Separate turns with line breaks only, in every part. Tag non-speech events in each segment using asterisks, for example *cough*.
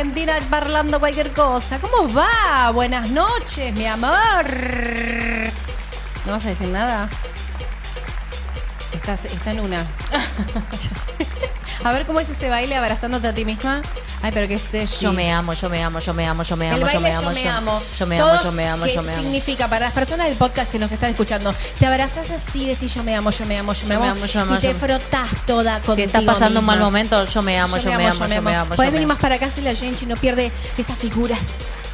argentina parlando cualquier cosa. ¿Cómo va? Buenas noches, mi amor. ¿No vas a decir nada? Estás, está en una. *laughs* a ver cómo es ese baile abrazándote a ti misma. Ay, pero qué sé
Yo me amo, yo me amo, yo me amo, yo me amo, yo me amo,
yo me amo.
yo me amo, yo me amo,
¿qué
yo me amo.
significa para las personas del podcast que nos están escuchando? Te abrazas así, decís yo me amo, yo me amo, yo me
Yo
amo,
yo
y te
yo
frotás toda contigo
Si estás pasando un mal momento, yo me amo, yo me amo, yo me amo.
Puedes
yo me
venir más para acá si la Genchi no pierde esta figura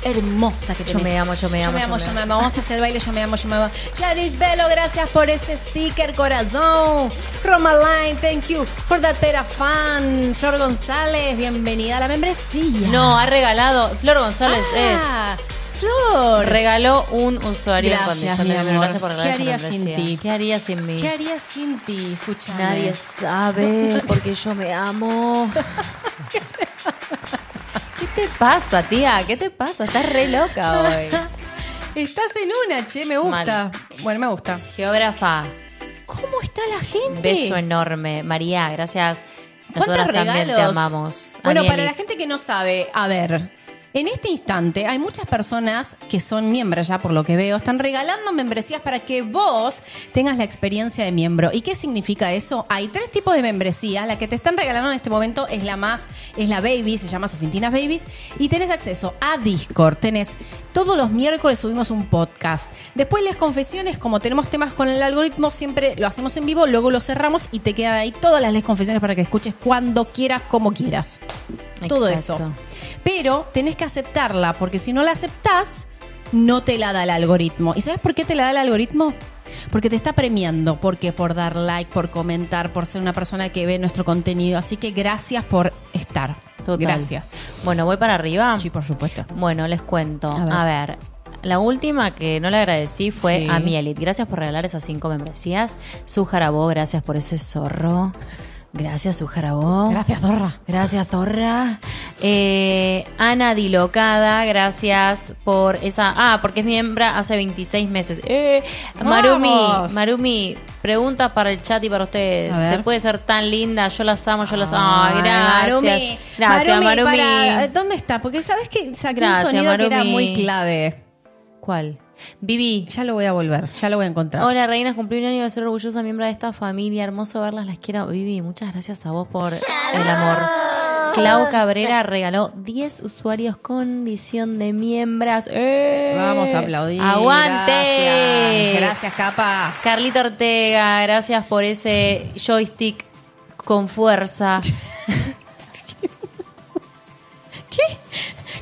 hermosa que
Yo
tenés.
me amo, yo me amo,
Yo me amo,
yo
yo
me
amo. Vamos a hacer el baile, yo me amo, yo me amo. Charis Velo, gracias por ese sticker, corazón. Romaline, thank you for that pera fan. Flor González, bienvenida a la membresía.
No, ha regalado. Flor González
Ah, Flor.
es. Regaló un usuario
Gracias,
en condición de. Gracias por regalar
¿Qué haría sin ti?
¿Qué haría sin mí?
¿Qué haría sin ti? Escuchame.
Nadie sabe *laughs* porque yo me amo. *laughs* ¿Qué te pasa, tía? ¿Qué te pasa? Estás re loca hoy. *laughs*
Estás en una, che, me gusta. Bueno, me gusta.
Geógrafa,
¿Cómo está la gente?
beso enorme. María, gracias.
¿Cuántos
Nosotras también
regalos?
te amamos.
Bueno,
Anieli.
para la gente que no sabe, a ver, en este instante hay muchas personas que son miembros ya, por lo que veo, están regalando membresías para que vos tengas la experiencia de miembro. ¿Y qué significa eso? Hay tres tipos de membresías. La que te están regalando en este momento es la más, es la Baby, se llama Sofintinas Babies, y tenés acceso a Discord. Tenés todos los miércoles subimos un podcast. Después las confesiones, como tenemos temas con el algoritmo, siempre lo hacemos en vivo, luego lo cerramos y te quedan ahí todas las les confesiones para que escuches cuando quieras, como quieras. Todo
Exacto.
eso. Pero tenés que aceptarla, porque si no la aceptás, no te la da el algoritmo. ¿Y sabes por qué te la da el algoritmo? Porque te está premiando, porque por dar like, por comentar, por ser una persona que ve nuestro contenido. Así que gracias por estar.
Total.
Gracias.
Bueno, voy para arriba.
Sí, por supuesto.
Bueno, les cuento.
A ver.
A ver. La última que no le agradecí fue
Sí.
a Mielit. Gracias por regalar esas cinco membresías. Su Jarabó, gracias por ese zorro. Gracias, su Jarabó.
Gracias, Dorra.
Gracias, Zorra. Eh, Ana Dilocada, gracias por esa. Ah, porque es miembro hace 26 meses. Eh, Marumi. Marumi, pregunta para el chat y para ustedes. ¿Se puede ser tan linda? Yo las amo, yo las amo.
Ay,
Ay, gracias.
Marumi.
Gracias,
Marumi,
Marumi.
para- ¿Dónde está? Porque sabes que saqué un sonido que era muy clave.
¿Cuál? Vivi.
Ya lo voy a volver, ya lo voy a encontrar.
Hola, reinas, cumplí un año de ser orgullosa miembro de esta familia. Hermoso verlas, las quiero. Vivi, muchas gracias a vos por el amor. Clau Cabrera regaló 10 usuarios condición de miembros. ¡Eh!
Vamos a aplaudir.
¡Aguante!
Gracias, Gracias, capa.
Carlita Ortega, gracias por ese joystick con fuerza. *laughs*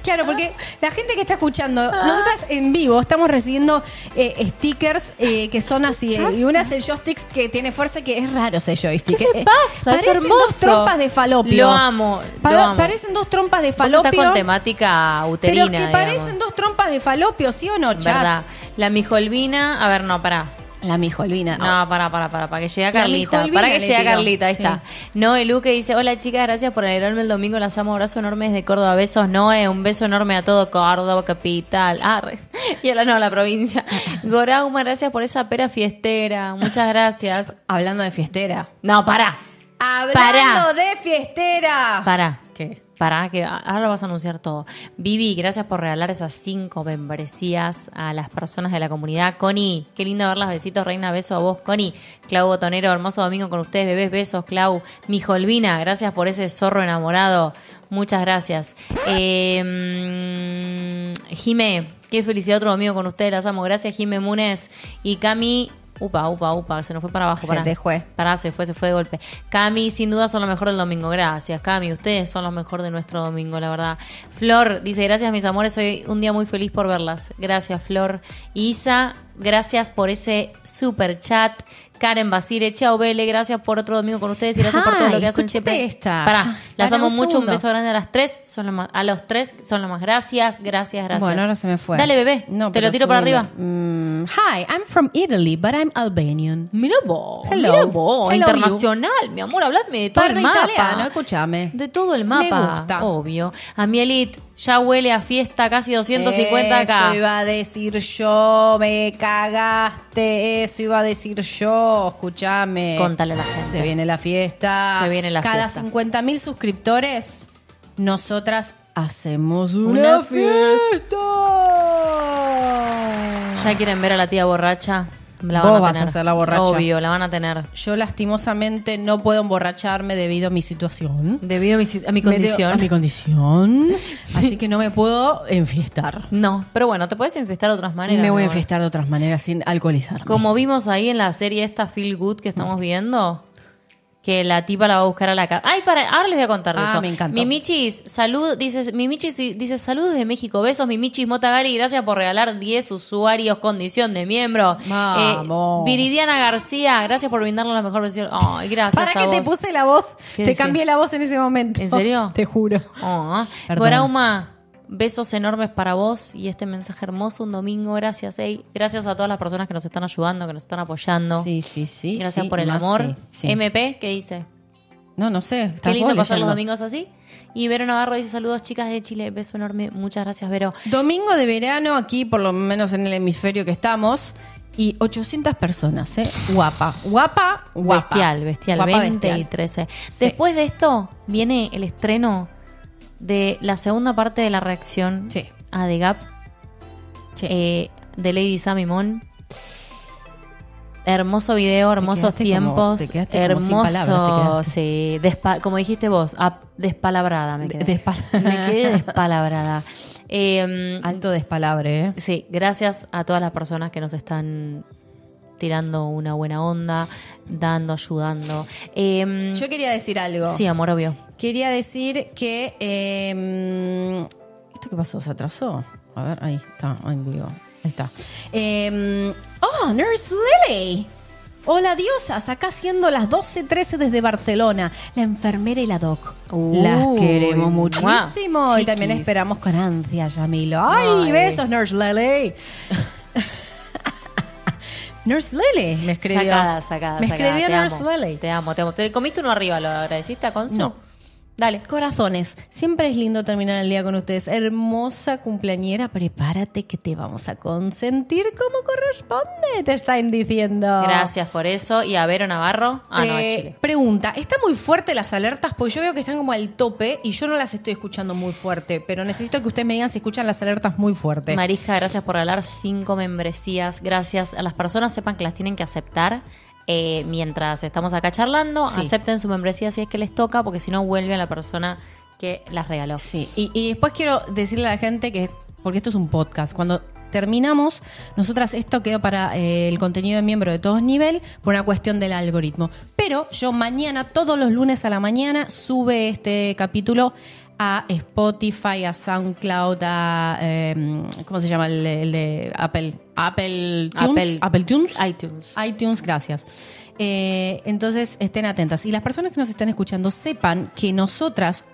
Claro, porque la gente que está escuchando, nosotras en vivo estamos recibiendo eh, stickers eh, que son así. eh, y una es el joystick que tiene fuerza, que es raro ese joystick.
¿Qué te
Eh,
pasa? Es
Parecen
hermoso.
dos trompas de falopio.
Lo amo, lo amo.
Parecen dos trompas de
Vos
falopio.
estás con temática uterina,
pero que
digamos.
parecen dos trompas de falopio, ¿sí o no, chat?
¿Verdad? La mijolvina, a ver, no, pará.
La mijolvina.
No, para, para, para, para que llegue a Carlita. Para que
le
llegue a Carlita, ahí
sí.
está. Noé Lu que dice, hola chicas, gracias por alegrarme el domingo, las amo, abrazo enorme desde Córdoba, besos Noé, un beso enorme a todo Córdoba, capital, Arre. *laughs* y a la no, la provincia. *laughs* Gorauma, gracias por esa pera fiestera, muchas gracias. *laughs*
Hablando de fiestera.
No, para,
Hablando de fiestera.
para.
¿Qué?
Para, que ahora vas a anunciar todo. Vivi, gracias por regalar esas cinco membresías a las personas de la comunidad. Connie, qué lindo verlas. Besitos, reina. Beso a vos, Connie. Clau Botonero, hermoso domingo con ustedes, bebés. Besos, Clau. Mijolvina, gracias por ese zorro enamorado. Muchas gracias. Eh, Jime, qué felicidad otro domingo con ustedes. Las amo. Gracias, Jime Munes. Y Cami. Upa, upa, upa, se nos fue para abajo.
Se
pará.
te fue.
Pará, se fue, se fue de golpe. Cami, sin duda son lo mejor del domingo. Gracias, Cami. Ustedes son lo mejor de nuestro domingo, la verdad. Flor dice, gracias, mis amores. Hoy un día muy feliz por verlas. Gracias, Flor. Isa, gracias por ese super chat. Karen Basile, chao Bele, gracias por otro domingo con ustedes y gracias por todo lo que hacen siempre.
esta.
Pará, las
Para
amo
un
mucho, un beso grande a las tres, son más, a los tres son lo más. Gracias, gracias, gracias.
Bueno, ahora se me fue.
Dale, bebé,
No,
te lo tiro para arriba.
Mm, hi, I'm from Italy, but I'm Albanian.
Mira vos,
Hello.
mira vos,
Hello,
internacional, mi amor, habladme de todo
Parla
el mapa.
italiano, escúchame.
De todo el
Me
mapa,
gusta.
obvio. A Mielit, Ya huele a fiesta, casi 250 acá.
Eso iba a decir yo, me cagaste. Eso iba a decir yo. Escúchame.
Contale a la gente.
Se viene la fiesta.
Se viene la
Cada
fiesta.
50 mil suscriptores, nosotras hacemos una,
Una
fiesta.
Ya quieren ver a la tía borracha. La
Vos
van a
vas a
tener.
ser la borracha.
Obvio, la van a tener.
Yo lastimosamente no puedo emborracharme debido a mi situación.
Debido a mi, a mi
Me debo-
condición.
A mi condición. *laughs* Así que no me puedo enfiestar.
No, pero bueno, te puedes infestar de otras maneras.
me voy a enfiestar de otras maneras sin alcoholizarme.
Como vimos ahí en la serie esta Feel Good que estamos viendo, que la tipa la va a buscar a la casa. Ay, para, ahora les voy a contar de
Ah,
eso.
me encantó.
Mimichis, salud, dice, Mimichis dice saludos de México, besos, Mimichis Motagali, gracias por regalar 10 usuarios, condición de miembro.
Vamos.
Eh, Viridiana García, gracias por brindarnos la mejor versión. Ay, *laughs* gracias
Para
a
que te puse la voz,
¿Qué
te cambié la voz en ese momento.
¿En serio? *laughs*
Te juro.
Oh,
Perdón.
Besos enormes para vos y este mensaje hermoso un domingo. Gracias, ey. Gracias a todas las personas que nos están ayudando, que nos están apoyando.
Sí, sí, sí.
Gracias
sí,
por el amor.
sí, sí.
MP, ¿qué dice?
No, no sé.
Qué lindo pasar los domingos así. Y Vero Navarro dice saludos chicas de Chile, beso enorme, muchas gracias Vero.
Domingo de verano aquí, por lo menos en el hemisferio que estamos. Y 800 personas, ¿eh? Guapa, guapa, guapa.
Bestial, bestial,
Guapa,
20
bestial.
y 13.
Sí.
Después de esto viene el estreno de la segunda parte de la reacción
Sí.
a The Gap
Sí.
eh, de Lady Sammy Mon. Hermoso video, hermosos
como-
tiempos,
te quedaste como sin
hermoso,
palabras, te quedaste.
sí, como dijiste vos, ap- despalabrada me quedé. *laughs* me quedé despalabrada. *laughs* Eh,
Alto despalabre, ¿eh?
Sí, gracias a todas las personas que nos están tirando una buena onda, dando, ayudando. Eh,
Yo quería decir algo.
sí, amor, obvio.
Quería decir que. eh, ¿Esto qué pasó? ¿Se atrasó? A ver, ahí está. Ahí, digo. Ahí está. Eh, oh, Nurse Lily. Hola diosas, acá siendo las 12.13 desde Barcelona, la enfermera y la doc. Las queremos muchísimo y también esperamos con ansia, Yamilo. ¡Ay,
Ay.
besos, Nurse Lily! Nurse Lily me escribió.
Sacada, sacada,
Me
sacada.
escribió
te
Nurse
amo,
Lily.
Te amo, te amo. ¿Te comiste uno arriba? ¿Lo agradeciste a Consu?
No.
Dale.
Corazones, siempre es lindo terminar el día con ustedes. Hermosa cumpleañera, prepárate que te vamos a consentir como corresponde, te están diciendo.
Gracias por eso. ¿Y a Vero Navarro? Ah, no, a
Eh,
Chile.
Pregunta, ¿está muy fuerte las alertas? Porque yo veo que están como al tope y yo no las estoy escuchando muy fuerte, pero necesito que ustedes me digan si escuchan las alertas muy fuerte.
Marisca, gracias por regalar cinco membresías. Gracias a las personas, sepan que las tienen que aceptar. Eh, mientras estamos acá charlando,
Sí.
acepten su membresía si es que les toca, porque si no vuelve a la persona que las regaló.
Sí, y, y después quiero decirle a la gente que, porque esto es un podcast, cuando terminamos, nosotras esto quedó para eh, el contenido de miembro de todos nivel por una cuestión del algoritmo. Pero yo mañana, todos los lunes a la mañana, sube este capítulo a Spotify, a SoundCloud, a... eh, ¿Cómo se llama el, de- el de Apple? Apple Tunes.
Apple-
Tunes.
iTunes.
iTunes, gracias. Eh, entonces estén atentas. Y las personas que nos están escuchando sepan que nosotras,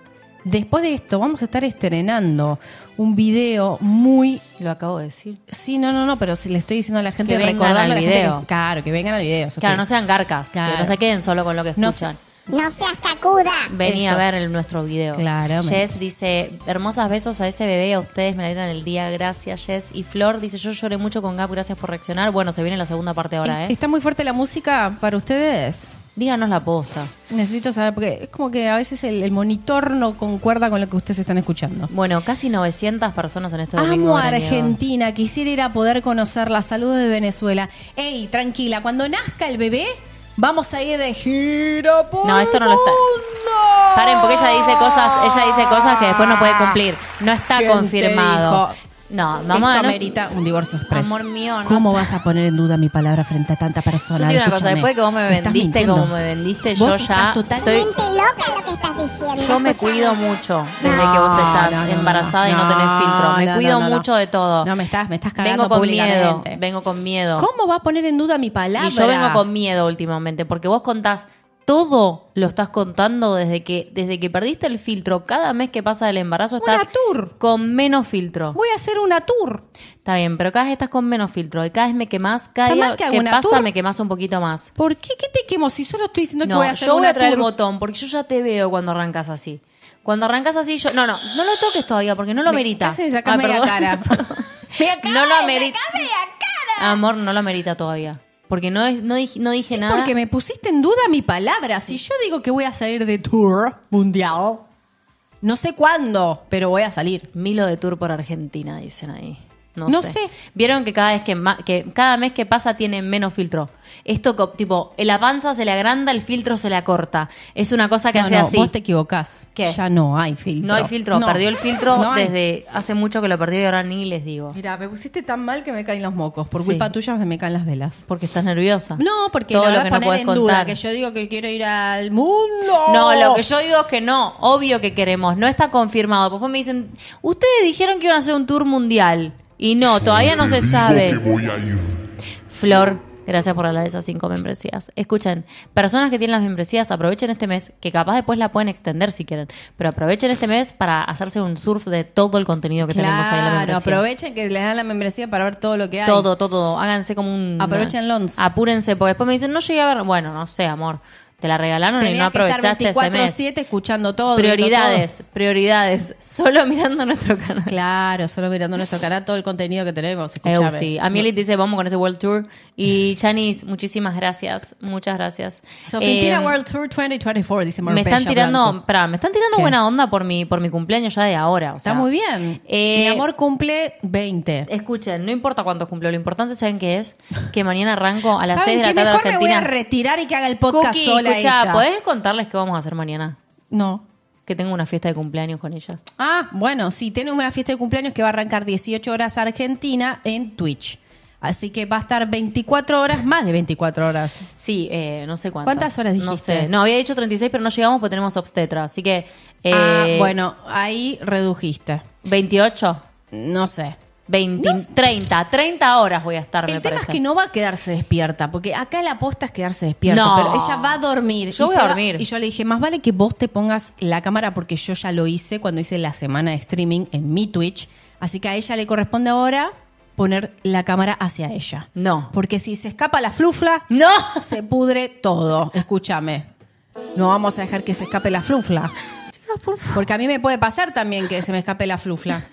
después de esto, vamos a estar estrenando un video muy...
Lo acabo de decir.
Sí, no, no, no, pero si le estoy diciendo a la gente,
Que vengan al
gente
video.
que- claro, que vengan al video.
Claro,
sí.
no sean garcas,
Claro.
que no se queden solo con lo que escuchan.
No seas cacuda.
Vení
Eso.
a ver el, nuestro video.
Claramente.
Jess dice, hermosas besos a ese bebé, a ustedes me alegran el día, gracias Jess. Y Flor dice, yo lloré mucho con Gap, gracias por reaccionar. Bueno, se viene la segunda parte ahora, ¿eh?
¿Está muy fuerte la música para ustedes?
Díganos la posta.
Necesito saber, porque es como que a veces el, el monitor no concuerda con lo que ustedes están escuchando.
Bueno, casi 900 personas en este domingo.
Amo a. Argentina, quisiera ir a poder conocer la salud de Venezuela. Ey, tranquila, cuando nazca el bebé, vamos a ir de gira por
No, esto no lo está-. Paren, porque ella dice cosas, ella dice cosas que después no puede cumplir. No está
¿Quién te
confirmado.
dijo?
No, mamá,
Esto
no.
amerita un divorcio express.
Amor mío, no.
¿Cómo vas a poner en duda mi palabra frente a tanta persona?
Yo te digo una cosa, después de que vos me vendiste como me vendiste,
Vos
yo
estás
ya
totalmente-
estoy
loca lo que estás diciendo.
Yo me cuido mucho desde
No,
que vos estás embarazada y no tenés filtro. Me cuido mucho de todo.
No, me estás, me estás cagando
Vengo con miedo. Vengo con miedo.
¿Cómo va a poner en duda mi palabra?
Y yo vengo con miedo últimamente, porque vos contás todo lo estás contando desde que, desde que perdiste el filtro. Cada mes que pasa el embarazo estás
Una tour.
con menos filtro.
Voy a hacer una tour.
Está bien, pero cada vez estás con menos filtro. Y cada vez me quemás. Cada
¿Está
día
que
que, pasa
tour?
me quemás un poquito más.
¿Por qué? ¿Qué te quemo? Si solo estoy diciendo que
No,
voy a hacer
yo voy
una
a traer el
tour.
botón porque yo ya te veo cuando arrancas así. Cuando arrancas así, yo. No, no, no lo toques todavía porque no lo
Me-
merita.
sacás
Ah,
media cara. *laughs*
No lo
cara.
Amor, no lo amerita todavía. Porque no, es- no, dije, no dije
Sí,
nada.
porque me pusiste en duda mi palabra. Si yo digo que voy a salir de tour mundial, no sé cuándo, pero voy a salir.
Milo de tour por Argentina, dicen ahí. No,
No
sé.
sé.
Vieron que cada vez que, que cada mes que pasa tiene menos filtro. Esto tipo, la panza se le agranda, el filtro se le acorta. Es una cosa que
No,
hace
no,
así.
vos te equivocás.
¿Qué?
Ya no hay filtro.
No hay filtro, perdió el filtro desde hace mucho que lo perdió y ahora ni les digo.
Mira, me pusiste tan mal que me caen los mocos. Por
Sí.
culpa tuya se me caen las velas.
Porque estás nerviosa.
No, porque
Todo
lo
que
poner en duda.
contar.
Que yo digo que quiero ir al mundo.
No, lo que yo digo es que no, obvio que queremos, no está confirmado. Después me dicen, ustedes dijeron que iban a hacer un tour mundial. Y no, todavía no se sabe.
que voy a ir.
Flor, gracias por hablar de esas cinco membresías. Escuchen, personas que tienen las membresías, aprovechen este mes, que capaz después la pueden extender si quieren, pero aprovechen este mes para hacerse un surf de todo el contenido que tenemos ahí en la
Claro,
membresía.
aprovechen que les dan la membresía para ver todo lo que hay.
Todo, todo, háganse como un...
Aprovechenlos.
Apúrense, porque después me dicen, no llegué a ver... Bueno, no sé, amor, te la regalaron y no
Tenía que estar
aprovechaste ese mes.
24-7 escuchando todo.
Prioridades, prioridades. *laughs* Solo mirando nuestro canal.
todo. Claro, solo mirando nuestro canal, todo el contenido que tenemos. Escuchame.
sí. A Mielit dice, vamos con ese World Tour. Y Janice, muchísimas gracias. Muchas gracias.
Sofintina
Eh,
World Tour 2024, dice
me
Marbella
están tirando, me están tirando
¿Qué?
buena onda por mi, por mi cumpleaños ya de ahora. o
Está
sea,
muy bien.
eh,
Mi amor cumple 20.
Escuchen, no importa cuántos cumplo, lo importante, ¿saben qué es? Que mañana arranco a las
¿Saben
6 de la tarde
Mejor me voy
Argentina.
a retirar y que haga el podcast
Cookie,
sola
escuchá,
ella.
¿podés contarles qué vamos a hacer mañana?
No.
Que tengo una fiesta de cumpleaños con ellas.
Ah, bueno, sí, tenemos una fiesta de cumpleaños que va a arrancar 18 horas Argentina en Twitch. Así que va a estar 24 horas, más de 24 horas.
Sí, eh, no sé cuántas.
¿Cuántas horas
No
dijiste?
sé. No, había dicho 36, pero no llegamos porque tenemos obstetra. Así que. eh,
ah, bueno, ahí redujiste.
28,
No sé.
20, 30, 30 horas voy a estar, me
El tema
parece.
es que no va a quedarse despierta, porque acá la aposta es quedarse despierta,
No.
pero ella va a dormir.
Yo voy a
va-
dormir.
Y yo le dije, más vale que vos te pongas la cámara, porque yo ya lo hice cuando hice la semana de streaming en mi Twitch. Así que a ella le corresponde ahora poner la cámara hacia ella.
No.
Porque si se escapa la flufla,
¡No!
se pudre todo. Escúchame. No vamos a dejar que se escape la flufla. *laughs* Porque a mí me puede pasar también que se me escape la flufla.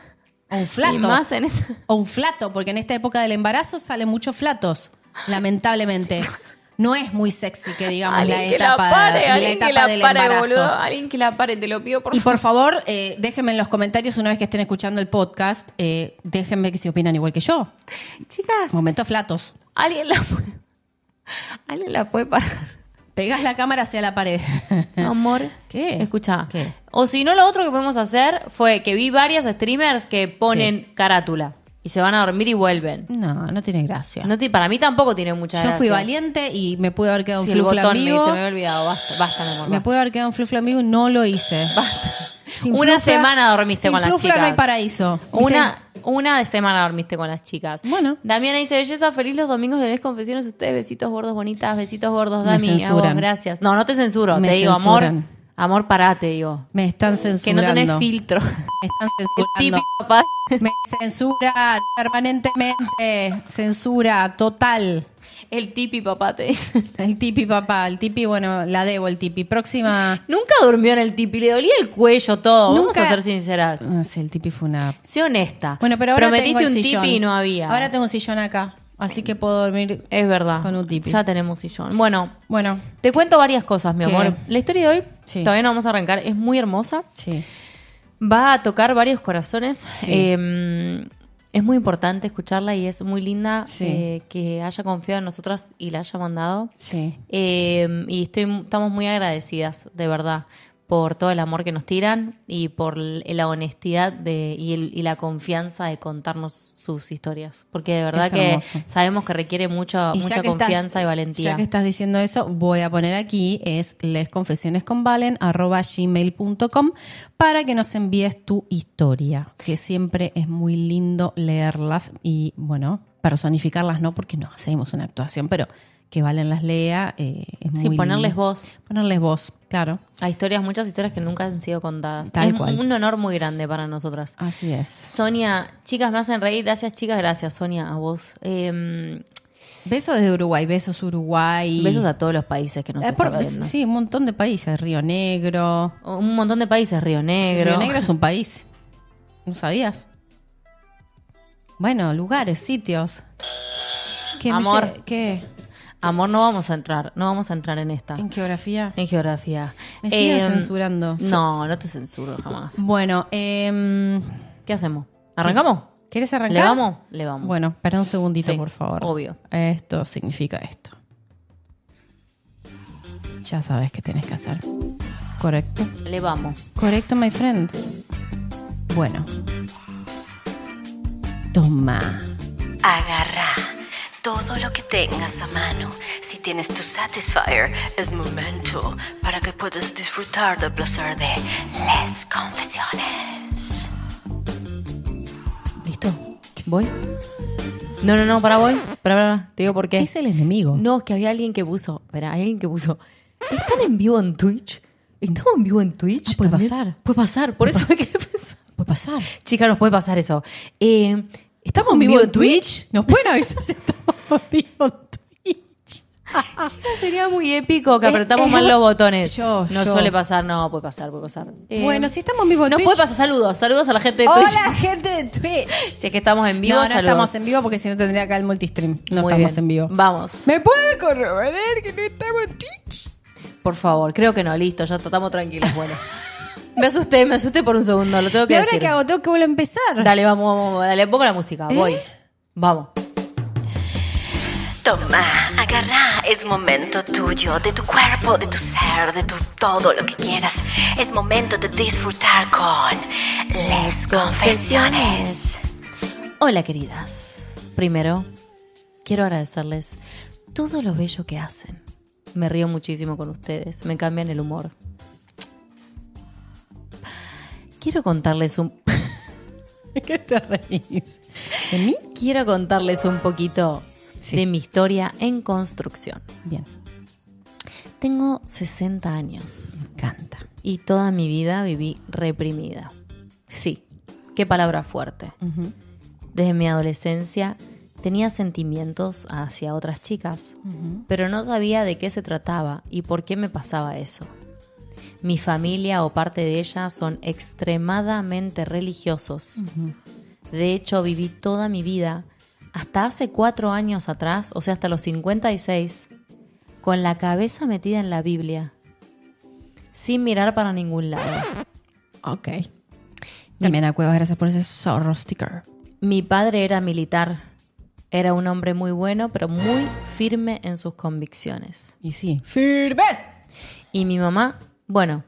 O un flato.
Y más en esta-
O un flato, porque en esta época del embarazo salen muchos flatos, lamentablemente. No es muy sexy que digamos la
Alguien que
etapa,
la pare,
la
alguien que
etapa
la
del
pare,
embarazo.
boludo. Alguien que la pare, te lo pido por
Y
favor.
por favor, eh, déjenme en los comentarios una vez que estén escuchando el podcast, eh, déjenme que si opinan igual que yo.
Chicas,
Momento flatos.
alguien la puede. *laughs* Alguien la puede parar.
Pegas la cámara hacia la pared. *laughs*
Amor.
¿Qué?
Escucha.
¿Qué?
O si no, lo otro que podemos hacer fue que vi varios streamers que ponen carátula y se van a dormir y vuelven.
No, no tiene gracia.
No para mí tampoco tiene mucha
yo
gracia.
fui valiente y me pude haber quedado un flufla en
me, se me había olvidado. Basta, basta, mi amor.
Me
basta.
pude haber quedado un flufla vivo y no lo hice. Sin
Una semana dormiste
sin
con las
flufla no hay
chicas.
paraíso.
Una, una de semana dormiste con las chicas.
Bueno.
Damiana dice, belleza, feliz los domingos, le des confesiones a ustedes. Besitos gordos, bonitas. Besitos gordos, Dami. A vos,
censuran.
gracias. No, no te censuro.
Me
te digo, amor,
censuran.
amor, parate, digo.
Me están
Que
censurando.
no tenés filtro.
Me están *laughs*
El
censurando.
típico papá.
Me censura permanentemente. Censura total.
El tipi papá te. *laughs*
El tipi, papá. El tipi, bueno, la debo, el tipi. Próxima.
Nunca durmió en el tipi, le dolía el cuello todo. Vamos
Nunca-
a ser sinceras.
Ah, sí, el tipi fue una.
Sé honesta.
Bueno, pero ahora
Prometiste
tengo
un tipi y no había.
Ahora tengo un sillón acá. Así que puedo dormir.
Es verdad.
Con un tipi.
Ya tenemos sillón. Bueno,
Bueno,
te cuento varias cosas, mi
¿Qué?
amor. La historia de hoy,
Sí.
todavía no vamos a arrancar, es muy hermosa.
sí.
Va a tocar varios corazones.
Sí.
Eh, es muy importante escucharla y es muy linda
Sí.
eh, que haya confiado en nosotras y la haya mandado.
Sí.
Eh, y estoy, estamos muy agradecidas, de verdad, por todo el amor que nos tiran y por la honestidad de, y, el- y la confianza de contarnos sus historias. Porque de verdad
Es
que
hermoso.
sabemos que requiere
Y ya
mucha confianza
estás-
y valentía.
Ya que estás diciendo eso, voy a poner aquí es lesconfesionesconvalen@gmail.com para que nos envíes tu historia, que siempre es muy lindo leerlas y bueno, personificarlas no porque no hacemos una actuación, pero que Valen las lea. eh, es
Sí,
muy
ponerles
lindo.
voz.
Ponerles voz, claro.
Hay historias, muchas historias que nunca han sido contadas.
Tal
es
cual.
un honor muy grande para nosotras.
Así es.
Sonia, chicas, me hacen reír. Gracias, chicas. Gracias, Sonia, a vos. Eh,
Besos desde Uruguay, besos Uruguay.
besos a todos los países que nos
Eh,
están
por-
viendo.
sí, un montón de países. Río Negro.
Un montón de países, Río Negro.
Río Negro es un país. ¿No sabías? Bueno, lugares, sitios. ¿Qué
Amor.
¿Qué?
Amor, no vamos a entrar, no vamos a entrar en esta.
¿En geografía?
En geografía.
Me siguen
Eh,
censurando.
No, no te censuro jamás.
Bueno, em,
¿Qué hacemos? ¿Arrancamos?
¿quieres arrancar?
¿Le vamos? Le vamos.
Bueno, espera un segundito,
Sí,
por favor.
obvio.
Esto significa esto. Ya sabes qué tienes que hacer. Correcto.
Le vamos.
Correcto, my friend. Bueno. Toma.
Agarra todo lo que tengas a mano. Si tienes tu Satisfyer, es momento para que puedas disfrutar del placer de las confesiones.
¿Listo? ¿Voy? No, no, no, para voy. Para, para, te digo por qué.
Es el enemigo.
No, es que había alguien que puso. Espera, hay alguien que puso. ¿Están en vivo en Twitch? ¿Estamos en vivo en Twitch?
Ah, puede
también?
pasar.
Puede pasar, por eso me quedé pensando.
Puede pasar.
Chica, nos puede pasar eso. Eh, ¿Estamos en vivo en Twitch?
¿Nos pueden avisar si estamos en *laughs* vivo en Twitch?
Sería muy épico que apretamos mal los botones.
yo,
no
yo.
suele pasar, no, puede pasar, puede pasar. Eh,
bueno, si estamos en vivo en
Nos
Twitch.
puede pasar saludos, saludos a la gente de Twitch.
Hola, *laughs* gente de Twitch.
Si es que estamos en vivo,
no, no
saludos.
estamos en vivo porque si no tendría acá el multistream. No
Muy
estamos
bien.
en vivo.
Vamos.
¿Me puede corroborar que no estamos en Twitch?
Por favor, creo que no, listo, ya estamos tranquilos. Bueno. *laughs* me asusté, me asusté por un segundo, lo tengo que
¿Y ahora
decir.
qué hago? ¿Tengo que volver a empezar?
Dale, vamos, vamos, vamos, dale, pongo la música, voy. Vamos.
Toma, agarra, es momento tuyo, de tu cuerpo, de tu ser, de tu todo lo que quieras. Es momento de disfrutar con las confesiones.
Hola, queridas. Primero, quiero agradecerles todo lo bello que hacen. Me río muchísimo con ustedes, me cambian el humor. Quiero contarles un *laughs*
¿Qué te reís? ¿De mí?
quiero contarles un poquito
Sí.
de mi historia en construcción.
Bien.
Tengo 60 años
Me encanta.
y toda mi vida viví reprimida. Sí, qué palabra fuerte. Desde mi adolescencia tenía sentimientos hacia otras chicas, pero no sabía de qué se trataba y por qué me pasaba eso. Mi familia o parte de ella son extremadamente religiosos. De hecho, viví toda mi vida, hasta hace cuatro años atrás, o sea, hasta los 56, con la cabeza metida en la Biblia, sin mirar para ningún lado.
Ok. También a Cuevas, gracias por ese zorro sticker.
Mi padre era militar. Era un hombre muy bueno, pero muy firme en sus convicciones.
Y sí. ¡Firme!
Y mi mamá, bueno,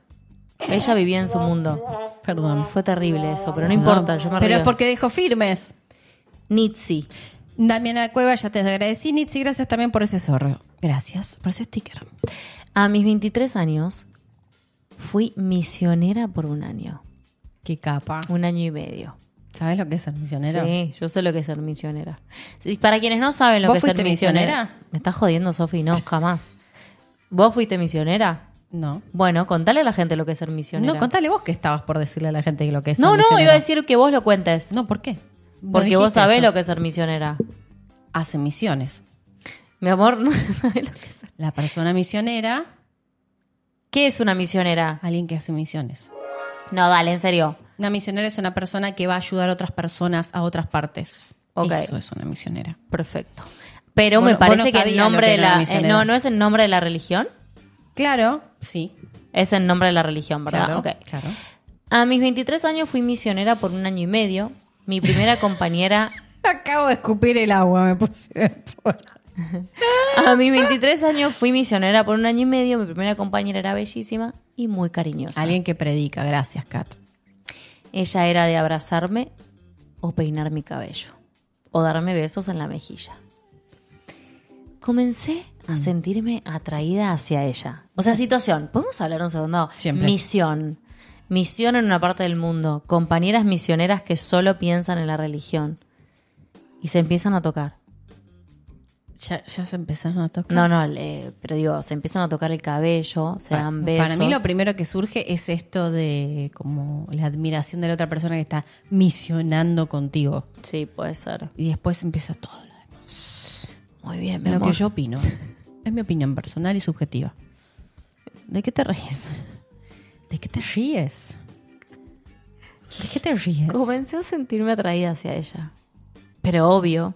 ella vivía en su mundo.
Perdón.
Fue terrible eso, pero no importa, yo me
Pero
río.
es porque dijo firmes.
Nitsi.
Damiana Cueva, ya te agradecí, Nitsi. Gracias también por ese zorro. Gracias por ese sticker.
A mis 23 años fui misionera por un año.
Qué capa.
Un año y medio.
¿Sabes lo que es ser misionero?
Sí, yo sé lo que es ser misionera. Sí, para quienes no saben lo
¿Vos
que es ser
fuiste
misionera.
misionera?
Me estás jodiendo, Sofi, no, jamás. ¿Vos fuiste misionera?
No.
Bueno, contale a la gente lo que es ser misionera.
No, contale vos que estabas por decirle a la gente lo que es
No,
ser
no,
misionero.
iba a decir que vos lo cuentes.
No, ¿por qué? No
porque vos sabés
eso.
lo que es ser misionera.
Hace misiones.
Mi amor, *laughs* no sabés lo que es.
La persona misionera,
¿Qué es una misionera?
alguien que hace misiones.
No, dale, en serio.
Una misionera es una persona que va a ayudar a otras personas a otras partes.
Ok.
Eso es una misionera.
Perfecto. Pero me
no-
parece
no
que el nombre
que
de la. eh,
misionera.
no, no es el nombre de la religión.
Claro, sí.
Es el nombre de la religión, ¿verdad?
Claro,
Ok.
claro.
A mis 23 años fui misionera por un año y medio. Mi primera *laughs* compañera.
Acabo de escupir el agua, me puse. *laughs*
A mis 23 años fui misionera por un año y medio. Mi primera compañera era bellísima y muy cariñosa.
Alguien que predica, gracias, Kat.
Ella era de abrazarme o peinar mi cabello o darme besos en la mejilla. Comencé. A sentirme atraída hacia ella. O sea, situación. ¿Podemos hablar un segundo?
Siempre.
Misión. Misión en una parte del mundo. Compañeras misioneras que solo piensan en la religión. Y se empiezan a tocar.
Ya, ya se empezaron a tocar.
No, no, le- pero digo, se empiezan a tocar el cabello, se dan besos.
Para mí lo primero que surge es esto de como la admiración de la otra persona que está misionando contigo.
Sí, puede ser.
Y después empieza todo lo demás.
Muy bien, mi
Lo que
amor.
yo opino. *laughs* Es mi opinión personal y subjetiva. ¿De qué te ríes? ¿De qué te ríes? ¿De qué te ríes?
Comencé a sentirme atraída hacia ella. Pero obvio,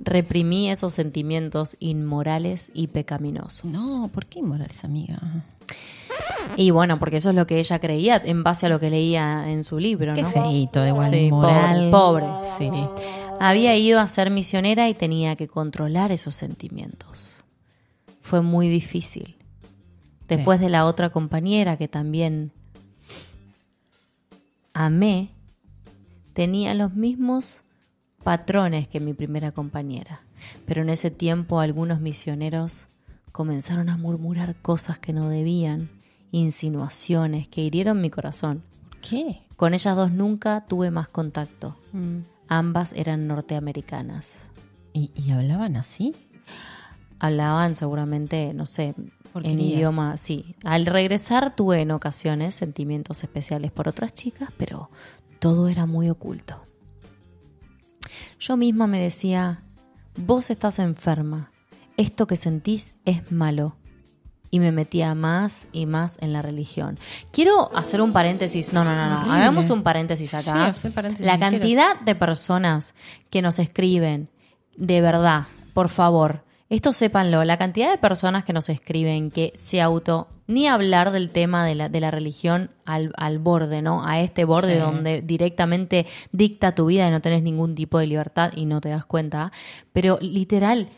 reprimí esos sentimientos inmorales y pecaminosos.
No, ¿por qué inmorales, amiga?
Y bueno, porque eso es lo que ella creía en base a lo que leía en su libro,
Qué
¿no?
feíto, de igual
Sí,
moral.
pobre, pobre.
Sí.
Había ido a ser misionera y tenía que controlar esos sentimientos. Fue muy difícil. Después de la otra compañera que también amé, tenía los mismos patrones que mi primera compañera. Pero en ese tiempo algunos misioneros comenzaron a murmurar cosas que no debían, insinuaciones que hirieron mi corazón.
¿Por qué?
Con ellas dos nunca tuve más contacto.
Mm.
Ambas eran norteamericanas.
¿Y, y hablaban así?
Hablaban seguramente, no sé, en idioma, sí. Al regresar tuve en ocasiones sentimientos especiales por otras chicas, pero todo era muy oculto. Yo misma me decía, vos estás enferma, esto que sentís es malo. Y me metía más y más en la religión. Quiero hacer un paréntesis. No, no, no, no.
Horrible.
Hagamos un paréntesis acá.
Sí, paréntesis
la
quieras.
cantidad de personas que nos escriben, de verdad, por favor, esto sépanlo, la cantidad de personas que nos escriben que se auto, ni hablar del tema de la, de la religión al, al borde, ¿no? A este borde
Sí.
donde directamente dicta tu vida y no tenés ningún tipo de libertad y no te das cuenta. Pero literal,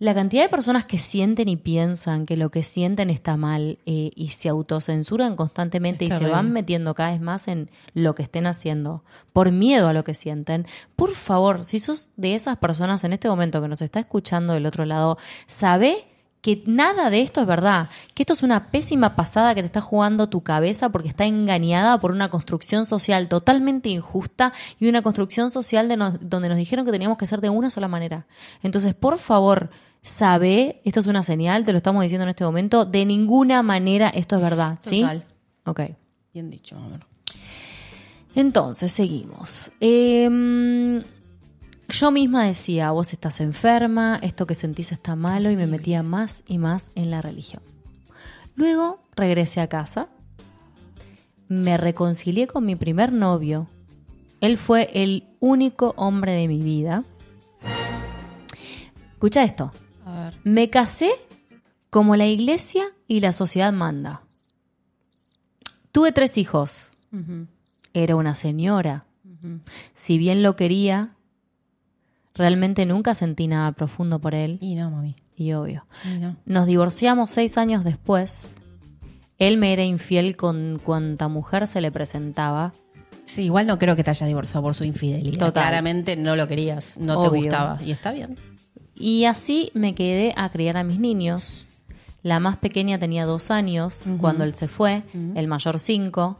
la cantidad de personas que sienten y piensan que lo que sienten está mal eh, y se autocensuran constantemente y se van metiendo cada vez más en lo que estén haciendo por miedo a lo que sienten, por favor, si sos de esas personas en este momento que nos está escuchando del otro lado, sabe que nada de esto es verdad, que esto es una pésima pasada que te está jugando tu cabeza porque está engañada por una construcción social totalmente injusta y una construcción social de nos- donde nos dijeron que teníamos que ser de una sola manera. Entonces, por favor, sabe, esto es una señal, te lo estamos diciendo en este momento, de ninguna manera esto es verdad, ¿sí?
Total.
Ok.
Bien dicho, amor.
Entonces, seguimos. Em, yo misma decía, vos estás enferma, esto que sentís está malo y me metía más y más en la religión. Luego regresé a casa, me reconcilié con mi primer novio. Él fue el único hombre de mi vida. Escucha esto.
A ver.
Me casé como la iglesia y la sociedad manda. Tuve tres hijos. Era una señora. Si bien lo quería, realmente nunca sentí nada profundo por él.
Y no, mami.
Y obvio.
Y no.
Nos divorciamos seis años después. Él me era infiel con cuanta mujer se le presentaba.
Sí, igual no creo que te hayas divorciado por su infidelidad.
Total.
Claramente no lo querías, no
Obvio.
te gustaba. Y está bien.
Y así me quedé a criar a mis niños. La más pequeña tenía dos años cuando él se fue, el mayor cinco.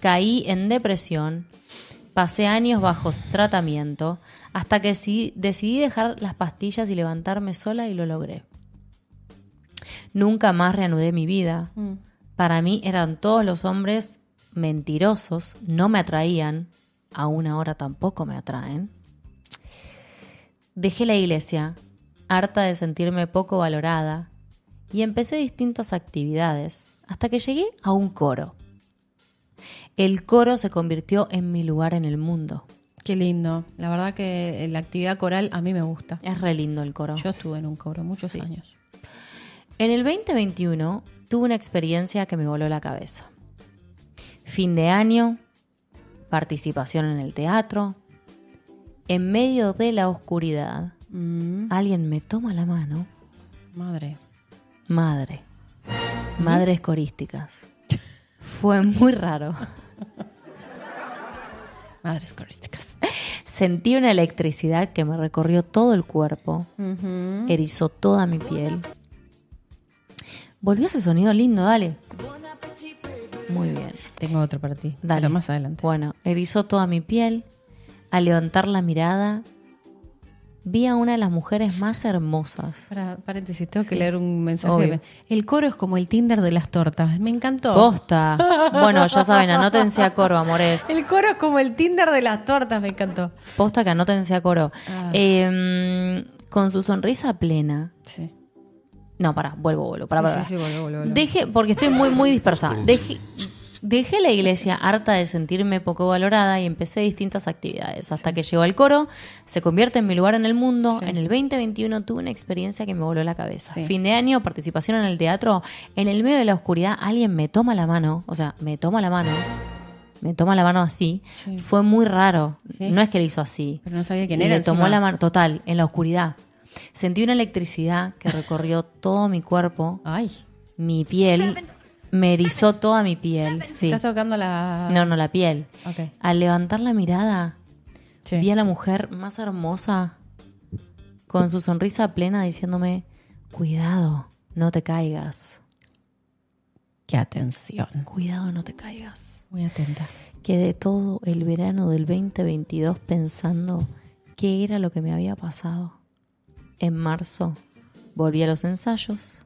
Caí en depresión, pasé años bajo tratamiento, hasta que sí- decidí dejar las pastillas y levantarme sola y lo logré. Nunca más reanudé mi vida. Para mí eran todos los hombres mentirosos, no me atraían, aún ahora tampoco me atraen. Dejé la iglesia, harta de sentirme poco valorada, y empecé distintas actividades, hasta que llegué a un coro. El coro se convirtió en mi lugar en el mundo.
Qué lindo. La verdad que la actividad coral a mí me gusta.
Es re lindo el coro.
Yo estuve en un coro muchos
Sí.
años.
En el 2021 tuve una experiencia que me voló la cabeza. Fin de año, participación en el teatro. En medio de la oscuridad,
Mm,
alguien me toma la mano.
madre.
Madre. Madres corísticas. Fue muy raro. *laughs*
Madres corísticas.
Sentí una electricidad que me recorrió todo el cuerpo, erizó toda mi piel. Volvió ese sonido lindo, dale. Muy bien.
Tengo otro para ti.
Dale.
Pero más adelante.
Bueno, erizó toda mi piel. Al levantar la mirada, vi a una de las mujeres más hermosas.
Para, paréntesis, tengo que leer un
Obvio.
mensaje. El coro es como el Tinder de las tortas. Me encantó.
Posta. *laughs* Bueno, ya saben, anótense a coro, amores.
El coro es como el Tinder de las tortas. Me encantó.
Posta que anótense a coro.
Ah.
Eh, con su sonrisa plena.
Sí.
No, pará, vuelvo, vuelvo. Pará,
Sí, sí, sí, vuelvo, vuelvo, vuelvo.
Dejé, porque estoy muy, muy dispersa. Dejé, dejé la iglesia harta de sentirme poco valorada y empecé distintas actividades. Hasta que llegó al coro, se convierte en mi lugar en el mundo.
Sí.
En el 2021 tuve una experiencia que me voló la cabeza.
Sí.
Fin de año, participación en el teatro. En el medio de la oscuridad, alguien me toma la mano. O sea, me toma la mano. Me toma la mano así.
Sí.
Fue muy raro.
Sí.
No es que le hizo así.
Pero no sabía quién
Y
era.
Le tomó la mano, total, en la oscuridad. Sentí una electricidad que recorrió todo mi cuerpo,
Ay.
mi piel, me erizó toda mi piel. Sí.
Estás tocando la.
No, no, la piel.
Ok.
Al levantar la mirada,
Sí.
vi a la mujer más hermosa, con su sonrisa plena, diciéndome: Cuidado, no te caigas.
Qué atención.
Cuidado, no te caigas.
Muy atenta.
Quedé todo el verano del 2022 pensando qué era lo que me había pasado. En marzo volví a los ensayos.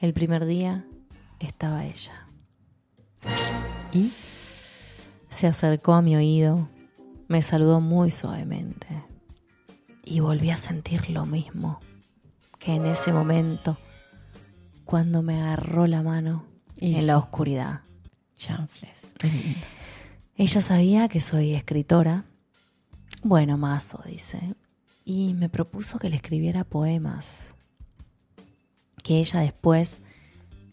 El primer día estaba ella.
¿Y?
Se acercó a mi oído, me saludó muy suavemente y volví a sentir lo mismo que en ese momento cuando me agarró la mano
Y
en
sí.
la oscuridad.
Chanfles.
Ella sabía que soy escritora. Bueno, mazo, dice. Y me propuso que le escribiera poemas. Que ella después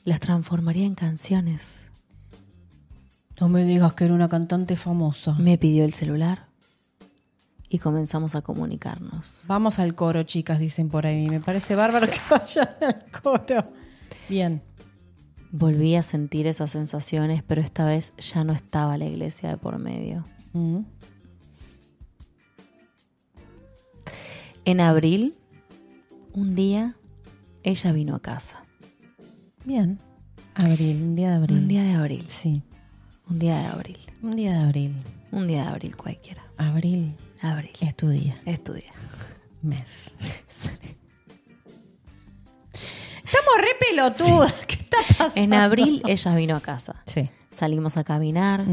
los transformaría en canciones.
No me digas que era una cantante famosa.
Me pidió el celular y comenzamos a comunicarnos.
Vamos al coro, chicas, dicen por ahí. Me parece bárbaro que *laughs* vayan al coro. Bien.
Volví a sentir esas sensaciones, pero esta vez ya no estaba la iglesia de por medio.
Mm.
En abril, un día, ella vino a casa.
Bien. Abril, un día de abril.
Un día de abril.
Sí.
Un día de abril.
Un día de abril.
Un día de abril cualquiera.
Abril
Abril.
es tu día.
Es tu día.
Mes. *laughs* Estamos re pelotudas. ¿Qué está pasando?
En abril ella vino a casa.
Sí.
Salimos a caminar.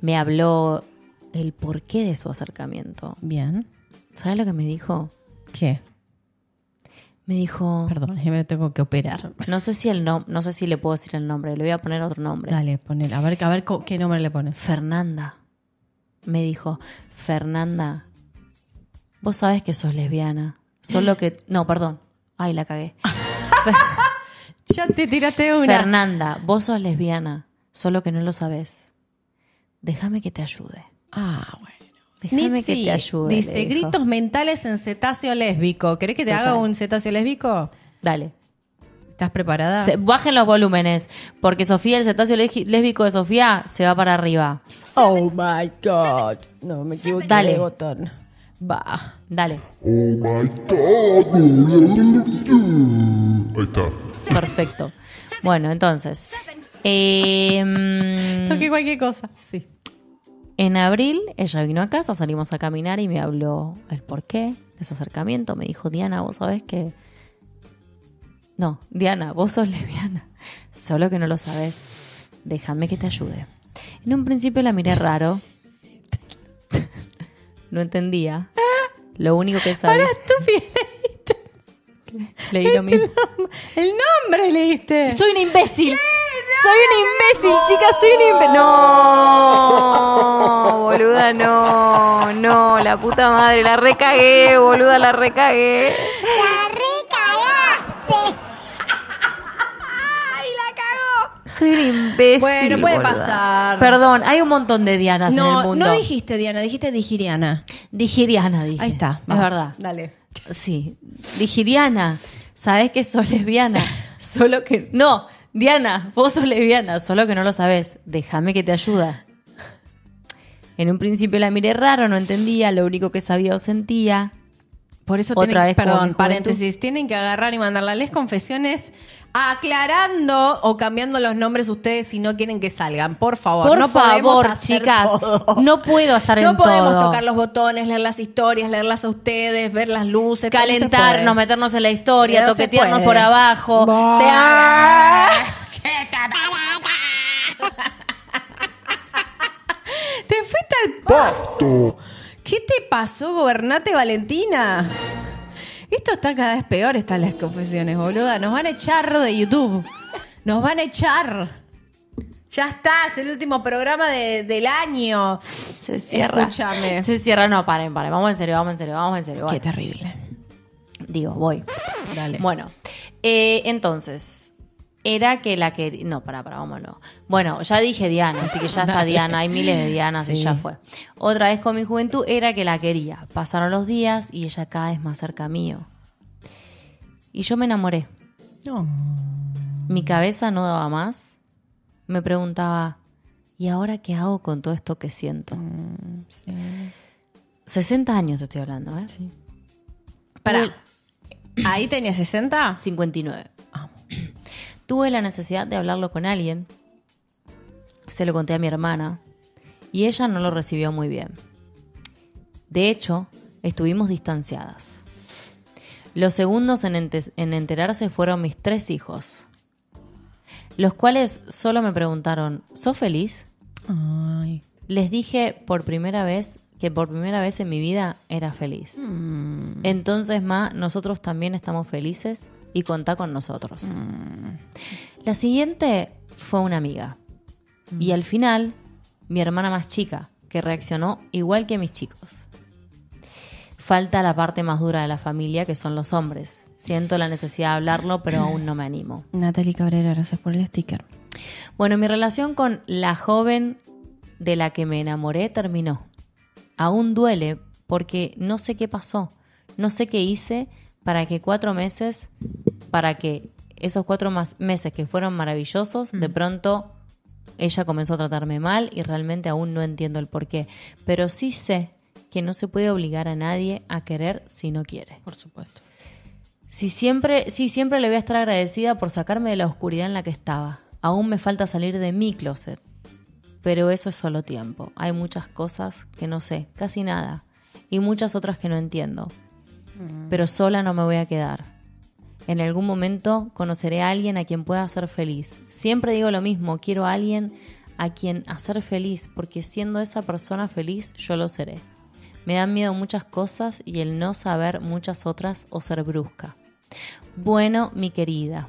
Me habló el porqué de su acercamiento.
Bien.
¿Sabes lo que me dijo?
¿Qué?
Me dijo,
Perdón, me tengo que operar.
no sé si el no, no sé si le puedo decir el nombre, le voy a poner otro nombre.
Dale, ponele. A ver, a ver qué nombre le pones.
Fernanda. Me dijo, Fernanda, vos sabés que sos lesbiana. Solo que. No, perdón. Ay, la cagué. *laughs*
Ya te tiraste una.
Fernanda, vos sos lesbiana. Solo que no lo sabés. Déjame que te ayude.
Ah, bueno.
Déjame que te ayude.
Dice, gritos mentales en cetáceo lésbico. ¿Querés que te haga un cetáceo lésbico?
Dale.
¿Estás preparada?
Se- bajen los volúmenes. Porque Sofía, el cetáceo legi- lésbico de Sofía, se va para arriba.
Oh my God. No, me equivoqué
Dale.
de botón. Va.
Dale.
Oh my god. Ahí está.
Perfecto. Bueno, entonces.
Toqué cualquier cosa. Sí.
En abril ella vino a casa, salimos a caminar y me habló el porqué de su acercamiento. Me dijo, Diana, vos sabés que... No, Diana, vos sos lesbiana. Solo que no lo sabés. Déjame que te ayude. En un principio la miré raro. *laughs* no entendía. Lo único que sabía... Leí lo mismo.
El nombre leíste.
Soy un imbécil. Soy un imbécil, chicas, soy un imbécil. No, boluda, no, no, la puta madre, la recagué, boluda, la recagué.
¡La recagaste! *laughs*
¡Ay, la cagó!
Soy un imbécil.
Bueno, puede
boluda.
pasar.
Perdón, hay un montón de Dianas en el
No,
mundo.
no dijiste Diana, dijiste Digiriana.
Digiriana, dije.
Ahí está.
Es verdad.
Dale.
Sí, digiriana. Sabes que sos lesbiana, *laughs* solo que no, Diana, vos sos lesbiana, solo que no lo sabes. Déjame que te ayuda. En un principio la miré raro, no entendía, lo único que sabía o sentía
Por eso
Otra
tienen,
vez
perdón, paréntesis, tienen que agarrar y mandarla les confesiones aclarando o cambiando los nombres ustedes si no quieren que salgan. Por favor,
Por
no podemos
favor,
hacer
chicas,
todo.
no puedo estar
No
en
podemos
todo.
tocar los botones, leer las historias, leerlas a ustedes, ver las luces.
Calentarnos, meternos en la historia,
No
toquetearnos por abajo.
Bah.
sea- *laughs*
Te fuiste al
Pato.
¿Qué te pasó, gobernate Valentina? Esto está cada vez peor, están las confesiones, boluda. Nos van a echar de YouTube. Nos van a echar. Ya está, es el último programa de- del año.
Se cierra.
Escúchame.
Se cierra. No, paren, paren. Vamos en serio, vamos en serio, vamos en serio.
Qué
Bueno,
terrible.
digo, voy.
Dale.
Bueno, eh, entonces, era que la que... No, pará, pará, vámonos. Bueno, ya dije Diana, así que ya está *laughs* Diana, hay miles de Dianas y
Sí.
ya fue. Otra vez con mi juventud era que la quería. Pasaron los días y ella cada vez más cerca mío. Y yo me enamoré.
No.
Mi cabeza no daba más. Me preguntaba, ¿y ahora qué hago con todo esto que siento? 60 años te estoy hablando, ¿eh?
Pará. ¿Ahí tenía 60?
59. Tuve la necesidad de hablarlo con alguien. Se lo conté a mi hermana. Y ella no lo recibió muy bien. De hecho, estuvimos distanciadas. Los segundos en, ente- en enterarse fueron mis tres hijos. Los cuales solo me preguntaron, ¿sos feliz?
Ay.
Les dije por primera vez que por primera vez en mi vida era feliz. Entonces, Ma, nosotros también estamos felices y contá con nosotros. La siguiente fue una amiga. Y al final, mi hermana más chica, que reaccionó igual que mis chicos. Falta la parte más dura de la familia, que son los hombres. Siento la necesidad de hablarlo, pero aún no me animo. *clears throat*
Natalie Cabrera, gracias por el sticker.
Bueno, mi relación con la joven de la que me enamoré terminó. Aún duele porque no sé qué pasó. No sé qué hice para que cuatro meses, para que esos cuatro más meses que fueron maravillosos, de pronto ella comenzó a tratarme mal y realmente aún no entiendo el por qué. Pero sí sé que no se puede obligar a nadie a querer si no quiere.
Por supuesto.
Si siempre, sí, siempre le voy a estar agradecida por sacarme de la oscuridad en la que estaba. Aún me falta salir de mi closet. Pero eso es solo tiempo. Hay muchas cosas que no sé, casi nada. Y muchas otras que no entiendo. Pero sola no me voy a quedar. En algún momento conoceré a alguien a quien pueda hacer feliz. Siempre digo lo mismo, quiero a alguien a quien hacer feliz, porque siendo esa persona feliz, yo lo seré. Me dan miedo muchas cosas y el no saber muchas otras o ser brusca. Bueno, mi querida,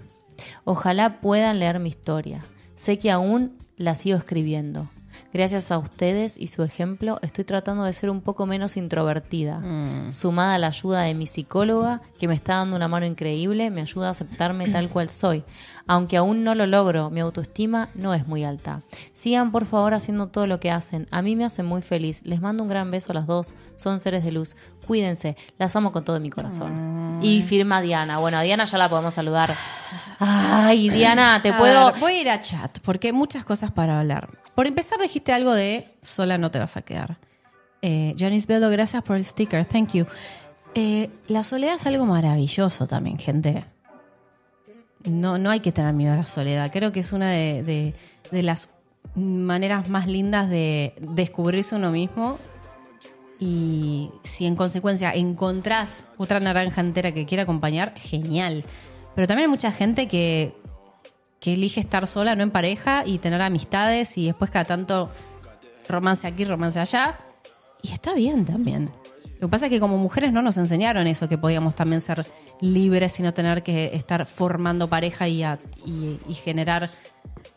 ojalá puedan leer mi historia. Sé que aún la sigo escribiendo. Gracias a ustedes y su ejemplo, estoy tratando de ser un poco menos introvertida. Sumada a la ayuda de mi psicóloga, que me está dando una mano increíble, me ayuda a aceptarme tal cual soy. Aunque aún no lo logro, mi autoestima no es muy alta. Sigan por favor haciendo todo lo que hacen. A mí me hacen muy feliz. Les mando un gran beso a las dos. Son seres de luz. Cuídense. Las amo con todo mi corazón. Y firma Diana. Bueno, a Diana ya la podemos saludar. Ay, Diana, te
A
puedo...
ver, voy a ir a chat porque hay muchas cosas para hablar. Por empezar, dijiste algo de sola no te vas a quedar. Eh, Janice Bello, gracias por el sticker. Thank you. Eh, la soledad es algo maravilloso también, gente. No, no hay que tener miedo a la soledad. Creo que es una de, de- de las maneras más lindas de descubrirse uno mismo. Y si en consecuencia encontrás otra naranja entera que quiera acompañar, genial. Pero también hay mucha gente que, que elige estar sola, no en pareja, y tener amistades y después cada tanto romance aquí, romance allá. Y está bien también. Lo que pasa es que como mujeres no nos enseñaron eso, que podíamos también ser libres y no tener que estar formando pareja y, generar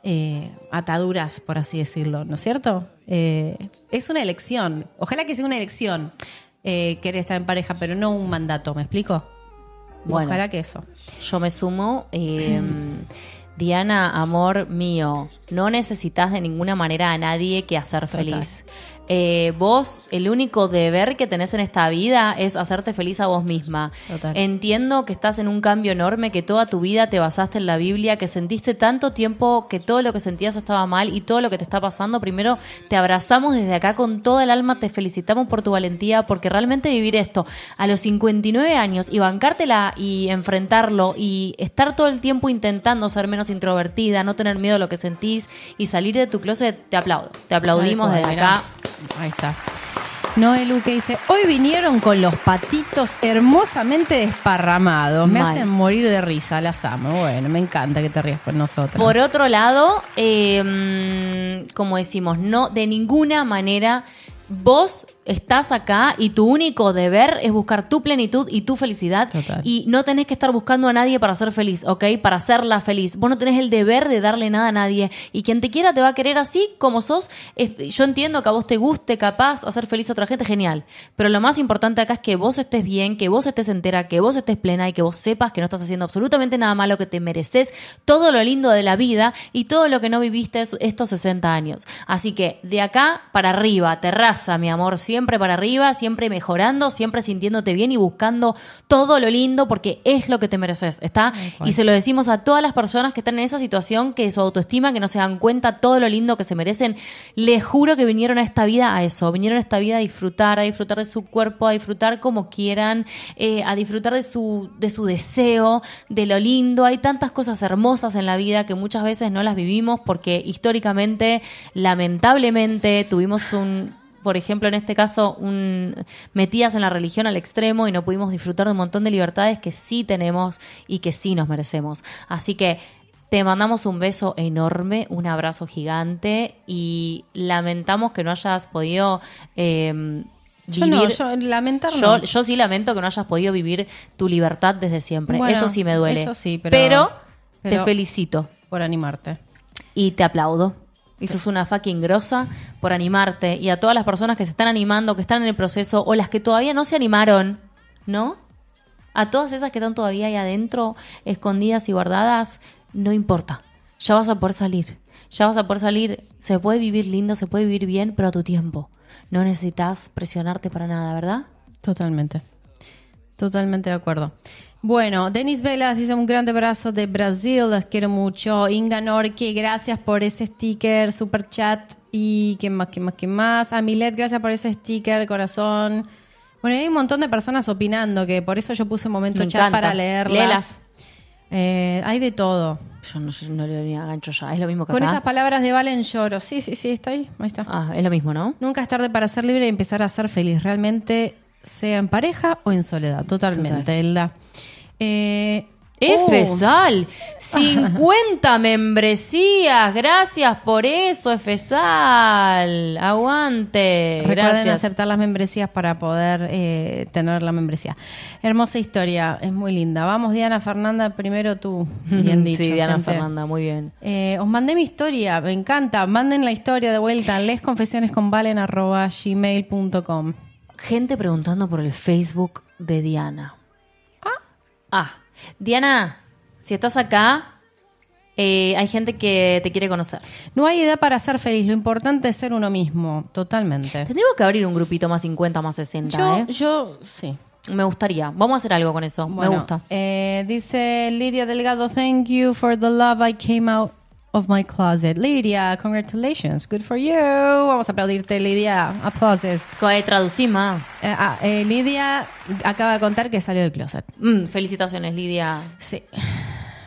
eh, ataduras, por así decirlo, ¿no es cierto? Eh, es una elección. Ojalá que sea una elección eh, querer estar en pareja, pero no un mandato, ¿me explico?
Bueno.
Ojalá que eso.
Yo me sumo. eh, *clears throat* Diana, amor mío, no necesitas de ninguna manera a nadie que hacer
Total.
feliz. Eh, vos, el único deber que tenés en esta vida es hacerte feliz a vos misma.
Total.
Entiendo que estás en un cambio enorme, que toda tu vida te basaste en la Biblia, que sentiste tanto tiempo que todo lo que sentías estaba mal y todo lo que te está pasando. Primero, te abrazamos desde acá con toda el alma, te felicitamos por tu valentía, porque realmente vivir esto a los 59 años y bancártela y enfrentarlo y estar todo el tiempo intentando ser menos introvertida, no tener miedo a lo que sentís y salir de tu closet, te aplaudo. Te aplaudimos desde
mirá.
acá.
Ahí está. Noelu que dice, hoy vinieron con los patitos hermosamente desparramados. Me
Mal.
hacen morir de risa, las amo. Bueno, me encanta que te rías con nosotros.
Por otro lado, eh, mm, como decimos, no de ninguna manera vos estás acá y tu único deber es buscar tu plenitud y tu felicidad
Total.
y no tenés que estar buscando a nadie para ser feliz, ¿ok? Para hacerla feliz. Vos no tenés el deber de darle nada a nadie y quien te quiera te va a querer así como sos. Yo entiendo que a vos te guste capaz hacer feliz a otra gente, genial. Pero lo más importante acá es que vos estés bien, que vos estés entera, que vos estés plena y que vos sepas que no estás haciendo absolutamente nada malo, que te mereces todo lo lindo de la vida y todo lo que no viviste es- estos 60 años. Así que de acá para arriba, terraza, mi amor, siempre para arriba, siempre mejorando, siempre sintiéndote bien y buscando todo lo lindo porque es lo que te mereces, ¿está? Y se lo decimos a todas las personas que están en esa situación, que su autoestima, que no se dan cuenta todo lo lindo que se merecen. Les juro que vinieron a esta vida a eso, vinieron a esta vida a disfrutar, a disfrutar de su cuerpo, a disfrutar como quieran, eh, a disfrutar de su, de su deseo, de lo lindo. Hay tantas cosas hermosas en la vida que muchas veces no las vivimos porque históricamente, lamentablemente, tuvimos un por ejemplo, en este caso, un, metidas en la religión al extremo y no pudimos disfrutar de un montón de libertades que sí tenemos y que sí nos merecemos. Así que te mandamos un beso enorme, un abrazo gigante y lamentamos que no hayas podido eh,
yo
vivir.
no, yo lamentar no.
Yo, yo sí lamento que no hayas podido vivir tu libertad desde siempre.
Bueno,
eso sí me duele.
eso sí, pero-
pero te felicito
por animarte.
y te aplaudo. Y sos una fucking grosa por animarte. Y a todas las personas que se están animando, que están en el proceso, o las que todavía no se animaron, ¿no? A todas esas que están todavía ahí adentro, escondidas y guardadas, no importa. Ya vas a poder salir. Ya vas a poder salir. Se puede vivir lindo, se puede vivir bien, pero a tu tiempo. No necesitas presionarte para nada, ¿verdad?
Totalmente. Totalmente de acuerdo. Bueno, Denis Velas dice un grande abrazo de Brasil, las quiero mucho. Inga Norque, gracias por ese sticker, super chat. Y qué más, qué más, qué más. A Milet, gracias por ese sticker, corazón. Bueno, hay un montón de personas opinando, que por eso yo puse un momento
Me
chat
encanta.
para leerlas.
Léelas.
Eh, hay de todo.
Yo no, le doy gancho ya. Es lo mismo que
Con
acá.
esas palabras de Valen lloro. Sí, sí, sí, está ahí. Ahí está.
Ah, es lo mismo, ¿no?
Nunca es tarde para ser libre y empezar a ser feliz, realmente, sea en pareja o en soledad. Totalmente,
Total.
Elda. Eh,
F
oh,
Sal, 50 *laughs* membresías, gracias por eso, F Sal, aguante,
Recuerden
gracias.
aceptar las membresías para poder eh, tener la membresía. Hermosa historia, es muy linda. Vamos, Diana Fernanda, primero tú. *laughs* Bien dicho.
sí, Diana
gente.
Fernanda, muy bien.
Eh, os mandé mi historia, me encanta. Manden la historia de vuelta. lesconfesionesconvalen.gmail.com
Gente preguntando por el Facebook de Diana. Ah, Diana, si estás acá, eh, hay gente que te quiere conocer.
No hay edad para ser feliz, lo importante es ser uno mismo, totalmente.
Tendríamos que abrir un grupito más 50, más 60,
Yo,
¿eh?
yo, sí.
Me gustaría. Vamos a hacer algo con eso.
Bueno,
Me gusta.
eh, dice Lidia Delgado, thank you for the love I came out of my closet. Lidia, congratulations, good for you. Vamos a aplaudirte, Lidia. Aplausos.
Co- eh,
ah, eh, Lidia acaba de contar que salió del closet.
Mm, felicitaciones, Lidia.
Sí.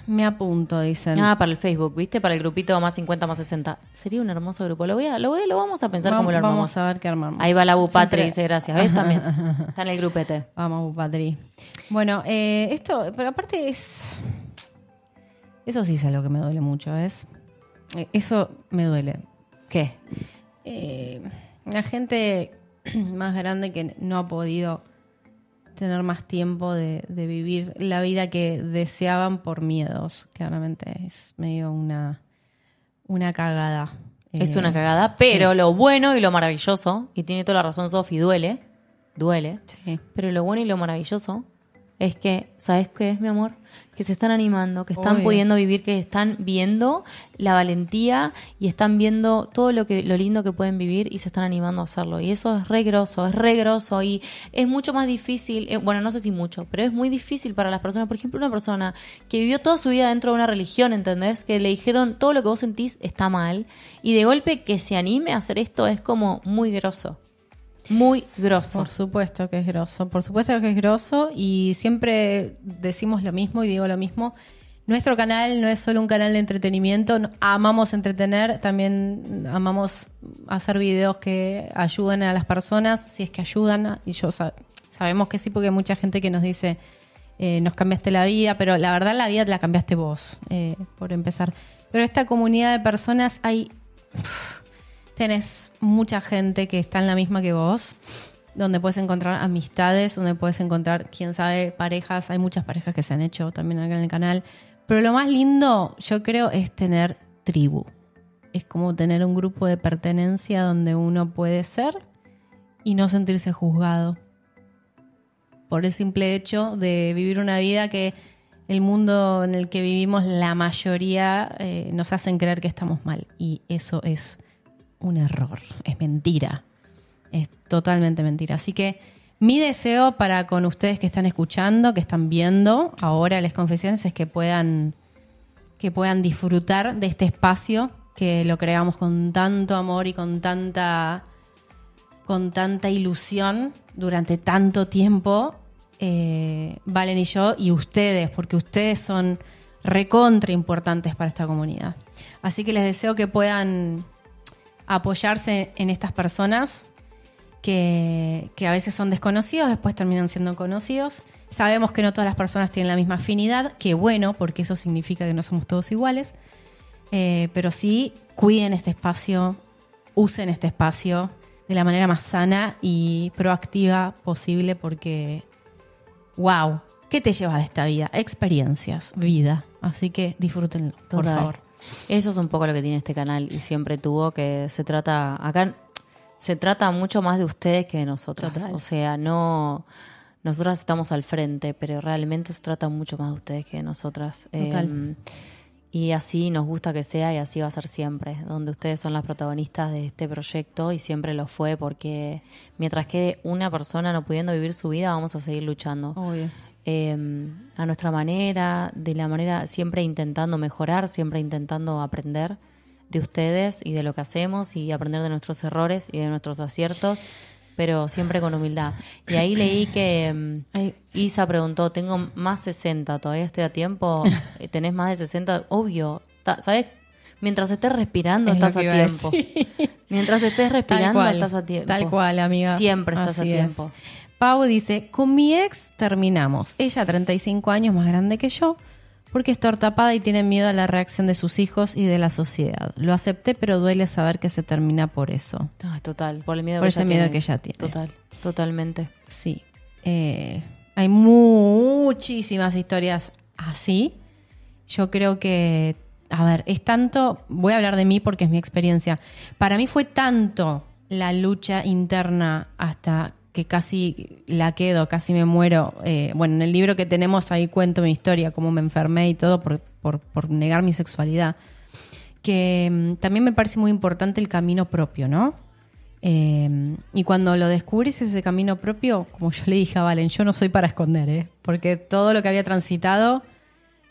Me apunto, dicen.
Ah, para el Facebook, ¿viste? Para el grupito más 50 más 60. Sería un hermoso grupo. Lo voy a, lo, voy a- lo vamos a pensar
Vamos-
cómo lo armamos.
Vamos a ver qué armamos.
Ahí va la Bupatri, dice gracias. ¿Ves? También. *laughs* Está en el grupete.
Vamos, Patri. Bueno, eh, esto, pero aparte es. Eso sí es algo que me duele mucho, ¿ves? Eh, Eso me duele.
¿Qué?
Eh, la gente *clears throat* más grande que no ha podido tener más tiempo de, de vivir la vida que deseaban por miedos. Claramente es medio una, una cagada.
Es
Eh,
una cagada, pero
sí.
lo bueno y lo maravilloso, y tiene toda la razón Sofi, duele, duele,
Sí.
pero lo bueno y lo maravilloso es que, ¿sabes qué es, mi amor? Que se están animando, que están
Obvio.
pudiendo vivir, que están viendo la valentía y están viendo todo lo que lo lindo que pueden vivir y se están animando a hacerlo. Y eso es re grosso, es re grosso y es mucho más difícil, eh, bueno, no sé si mucho, pero es muy difícil para las personas. Por ejemplo, una persona que vivió toda su vida dentro de una religión, ¿entendés? Que le dijeron todo lo que vos sentís está mal y de golpe que se anime a hacer esto es como muy grosso. Muy grosso.
Por supuesto que es grosso, por supuesto que es grosso y siempre decimos lo mismo y digo lo mismo. Nuestro canal no es solo un canal de entretenimiento, amamos entretener, también amamos hacer videos que ayuden a las personas, si es que ayudan, y yo sa- sabemos que sí, porque hay mucha gente que nos dice, eh, nos cambiaste la vida, pero la verdad la vida la cambiaste vos, eh, por empezar. Pero esta comunidad de personas hay tenés mucha gente que está en la misma que vos, donde puedes encontrar amistades, donde puedes encontrar, quién sabe, parejas. Hay muchas parejas que se han hecho también acá en el canal. Pero lo más lindo, yo creo, es tener tribu. Es como tener un grupo de pertenencia donde uno puede ser y no sentirse juzgado. Por el simple hecho de vivir una vida que el mundo en el que vivimos, la mayoría eh, nos hacen creer que estamos mal. Y eso es un error, es mentira. Es totalmente mentira. Así que mi deseo para con ustedes que están escuchando, que están viendo ahora las confesiones, es que puedan, que puedan disfrutar de este espacio que lo creamos con tanto amor y con tanta, con tanta ilusión durante tanto tiempo, eh, Valen y yo, y ustedes, porque ustedes son recontra importantes para esta comunidad. Así que les deseo que puedan apoyarse en estas personas que, que a veces son desconocidos, después terminan siendo conocidos. Sabemos que no todas las personas tienen la misma afinidad, que bueno, porque eso significa que no somos todos iguales. Eh, pero sí, cuiden este espacio, usen este espacio de la manera más sana y proactiva posible porque, wow, ¿qué te llevas de esta vida? Experiencias, vida. Así que disfrútenlo, por
Total.
favor.
Eso es un poco lo que tiene este canal y siempre tuvo que se trata acá se trata mucho más de ustedes que de nosotras.
Total.
O sea, no nosotras estamos al frente, pero realmente se trata mucho más de ustedes que de nosotras.
Total.
Eh, y así nos gusta que sea y así va a ser siempre, donde ustedes son las protagonistas de este proyecto y siempre lo fue porque mientras quede una persona no pudiendo vivir su vida, vamos a seguir luchando
Obvio.
Eh, a nuestra manera, de la manera, siempre intentando mejorar, siempre intentando aprender de ustedes y de lo que hacemos y aprender de nuestros errores y de nuestros aciertos, pero siempre con humildad. Y ahí leí que
Ay,
Isa preguntó, tengo más 60, ¿todavía estoy a tiempo? *laughs* Eh, ¿Tenés más de 60? Obvio, ¿sabes? Mientras estés respirando,
Es
estás a tiempo. Mientras estés respirando,
cual,
estás a tiempo.
Tal cual, amiga.
Siempre estás
Así
a
es. Pau dice, con mi ex terminamos. Ella 35 años más grande que yo, porque está tapada y tiene miedo a la reacción de sus hijos y de la sociedad. Lo acepté, pero duele saber que se termina por eso.
Es total, por el miedo
Por
que
ese
ella
miedo que ella tiene.
Total, totalmente.
Sí. Eh, hay muchísimas historias así. Yo creo que, a ver, es tanto, voy a hablar de mí porque es mi experiencia. Para mí fue tanto la lucha interna hasta casi la quedo, casi me muero. Eh, bueno, en el libro que tenemos ahí cuento mi historia, cómo me enfermé y todo por, por, negar mi sexualidad. Que mm, también me parece muy importante el camino propio, ¿no? Eh, y cuando lo descubrís ese camino propio, como yo le dije a Valen, yo no soy para esconder, ¿eh? porque todo lo que había transitado